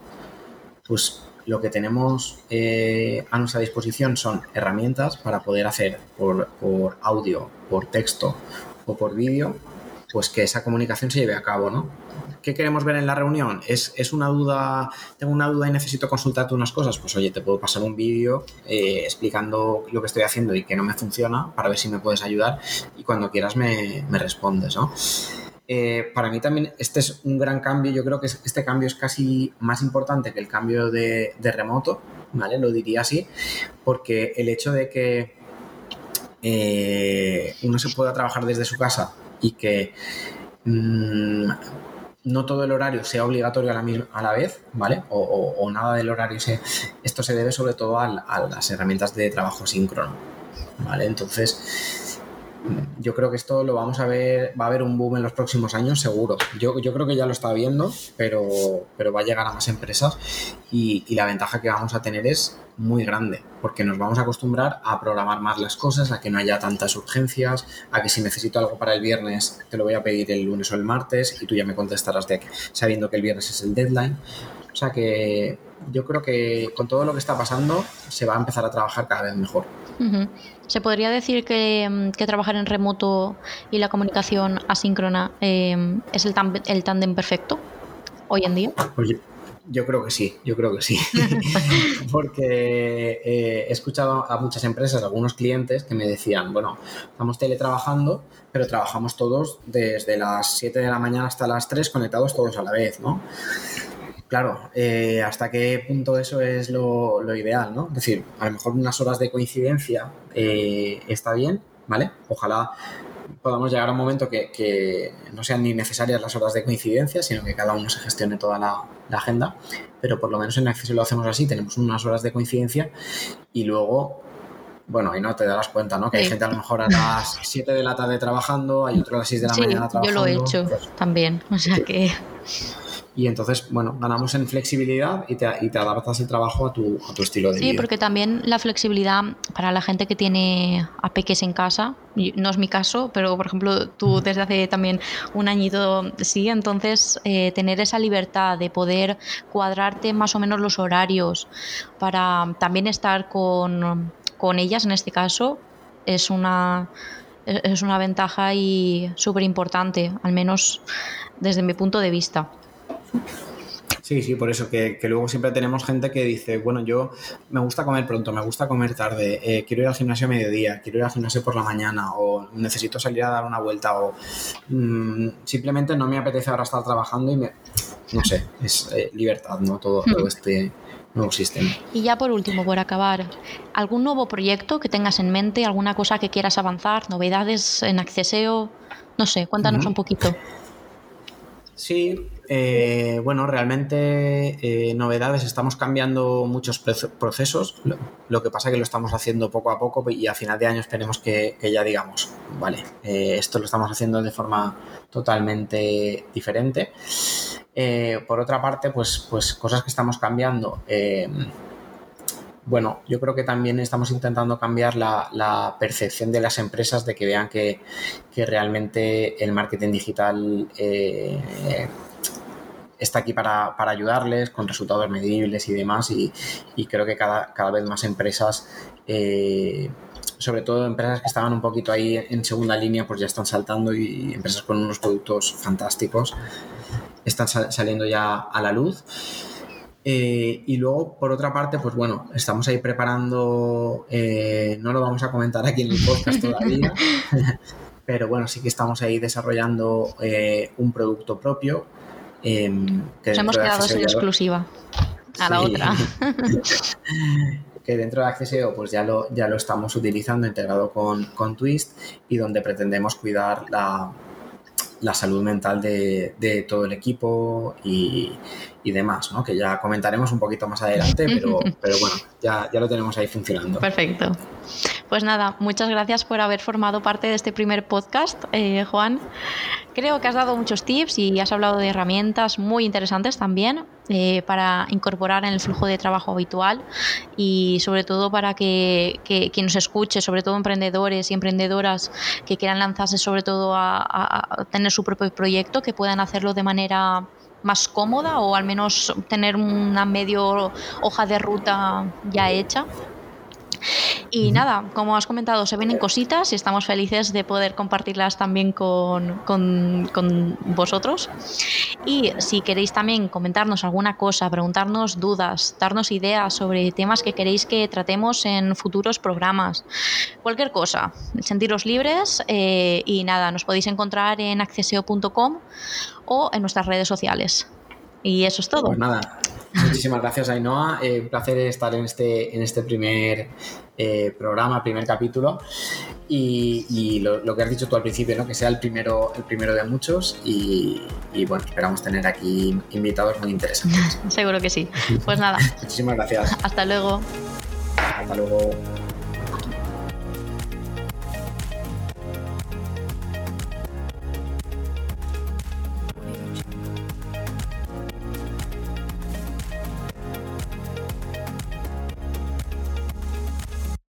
pues lo que tenemos eh, a nuestra disposición son herramientas para poder hacer por, por audio, por texto o por vídeo, pues que esa comunicación se lleve a cabo, ¿no? ¿Qué queremos ver en la reunión? ¿Es, una duda, tengo una duda y necesito consultarte unas cosas? Pues oye, te puedo pasar un vídeo eh, explicando lo que estoy haciendo y que no me funciona para ver si me puedes ayudar y cuando quieras me, respondes, ¿no? Eh, para mí también este es un gran cambio, yo creo que este cambio es casi más importante que el cambio de, remoto, ¿vale? Lo diría así, porque el hecho de que eh, uno se pueda trabajar desde su casa y que mm, no todo el horario sea obligatorio a la, a vez, ¿vale? O, nada del horario se... Esto se debe sobre todo a, las herramientas de trabajo síncrono, ¿vale? Entonces, yo creo que esto lo vamos a ver, va a haber un boom en los próximos años, seguro. Yo, yo creo que ya lo está viendo, pero, pero va a llegar a más empresas y, y la ventaja que vamos a tener es muy grande, porque nos vamos a acostumbrar a programar más las cosas, a que no haya tantas urgencias, a que si necesito algo para el viernes te lo voy a pedir el lunes o el martes y tú ya me contestarás de sabiendo que el viernes es el deadline. O sea que yo creo que con todo lo que está pasando se va a empezar a trabajar cada vez mejor. ¿Se podría decir que, trabajar en remoto y la comunicación asíncrona eh, es el, el tándem perfecto hoy en día? Oye, Yo creo que sí, yo creo que sí. [LAUGHS] Porque eh, he escuchado a muchas empresas, algunos clientes que me decían, bueno, estamos teletrabajando, pero trabajamos todos desde las 7 de la mañana hasta las 3 conectados todos a la vez, ¿no? Claro, eh, ¿hasta qué punto eso es lo, ideal, ¿no? Es decir, a lo mejor unas horas de coincidencia eh, está bien, ¿vale? Ojalá podamos llegar a un momento que, no sean ni necesarias las horas de coincidencia, sino que cada uno se gestione toda la, agenda, pero por lo menos en Acceso lo hacemos así, tenemos unas horas de coincidencia y luego bueno, ahí no te das cuenta, ¿no? Que hay gente a lo mejor a las [LAUGHS] 7 de la tarde trabajando, hay otro a las 6 de la mañana trabajando. Yo lo he hecho pues también, o sea que y entonces, bueno, ganamos en flexibilidad y te, y te adaptas el trabajo a tu, a tu estilo de vida. Sí, porque también la flexibilidad para la gente que tiene a peques en casa, no es mi caso, pero por ejemplo tú desde hace también un añito sí, entonces eh, tener esa libertad de poder cuadrarte más o menos los horarios para también estar con, con ellas en este caso es una es una ventaja y súper importante, al menos desde mi punto de vista. Sí, sí, por eso que, luego siempre tenemos gente que dice, bueno, yo me gusta comer pronto, me gusta comer tarde, eh, quiero ir al gimnasio a mediodía, quiero ir al gimnasio por la mañana o necesito salir a dar una vuelta o mm, simplemente no me apetece ahora estar trabajando y me... No sé, es eh, libertad, ¿no? Todo, todo hmm. este nuevo sistema. Y ya por último, por acabar, ¿algún nuevo proyecto que tengas en mente, alguna cosa que quieras avanzar, novedades en Acceseo? No sé, cuéntanos un poquito. Sí, eh, bueno, realmente eh, novedades, estamos cambiando muchos procesos, lo, que pasa es que lo estamos haciendo poco a poco y a final de año esperemos que, ya digamos, vale, eh, esto lo estamos haciendo de forma totalmente diferente. por otra parte, pues, pues cosas que estamos cambiando. bueno, yo creo que también estamos intentando cambiar la, percepción de las empresas de que vean que, que realmente el marketing digital está aquí para, ayudarles con resultados medibles y demás y, creo que cada, cada, vez más empresas, eh, sobre todo empresas que estaban un poquito ahí en segunda línea, pues ya están saltando y empresas con unos productos fantásticos están saliendo ya a la luz. Eh, y luego, por otra parte, pues bueno, estamos ahí preparando, eh, no lo vamos a comentar aquí en el podcast todavía, [LAUGHS] pero bueno, sí que estamos ahí desarrollando un producto propio Em, Nos hemos quedado sin exclusiva a la otra. [LAUGHS] que dentro de Acceseo pues ya lo, ya lo estamos utilizando integrado con, con Twist y donde pretendemos cuidar la, la salud mental de, de, todo el equipo y, y, demás, ¿no? que ya comentaremos un poquito más adelante, pero, pero bueno, ya, ya lo tenemos ahí funcionando. Perfecto. Pues nada, muchas gracias por haber formado parte de este primer podcast, eh, Juan. Creo que has dado muchos tips y has hablado de herramientas muy interesantes también eh, para incorporar en el flujo de trabajo habitual y sobre todo para que, quien nos escuche, sobre todo emprendedores y emprendedoras que quieran lanzarse sobre todo a, a tener su propio proyecto, que puedan hacerlo de manera más cómoda o al menos tener una medio hoja de ruta ya hecha y nada, como has comentado, se vienen cositas y estamos felices de poder compartirlas también con, con, vosotros. Y si queréis también comentarnos alguna cosa, preguntarnos dudas, darnos ideas sobre temas que queréis que tratemos en futuros programas, cualquier cosa, sentiros libres eh, y nada, nos podéis encontrar en acceseo.com o en nuestras redes sociales. Y eso es todo. Pues nada, muchísimas gracias Ainhoa. Eh, un placer estar en este, en este primer eh, programa, primer capítulo. Y, lo, que has dicho tú al principio, ¿no? que sea el primero, el primero de muchos. Y, y bueno, esperamos tener aquí invitados muy interesantes. [LAUGHS] Seguro que sí. Pues nada. [LAUGHS] muchísimas gracias. Hasta luego. Hasta luego.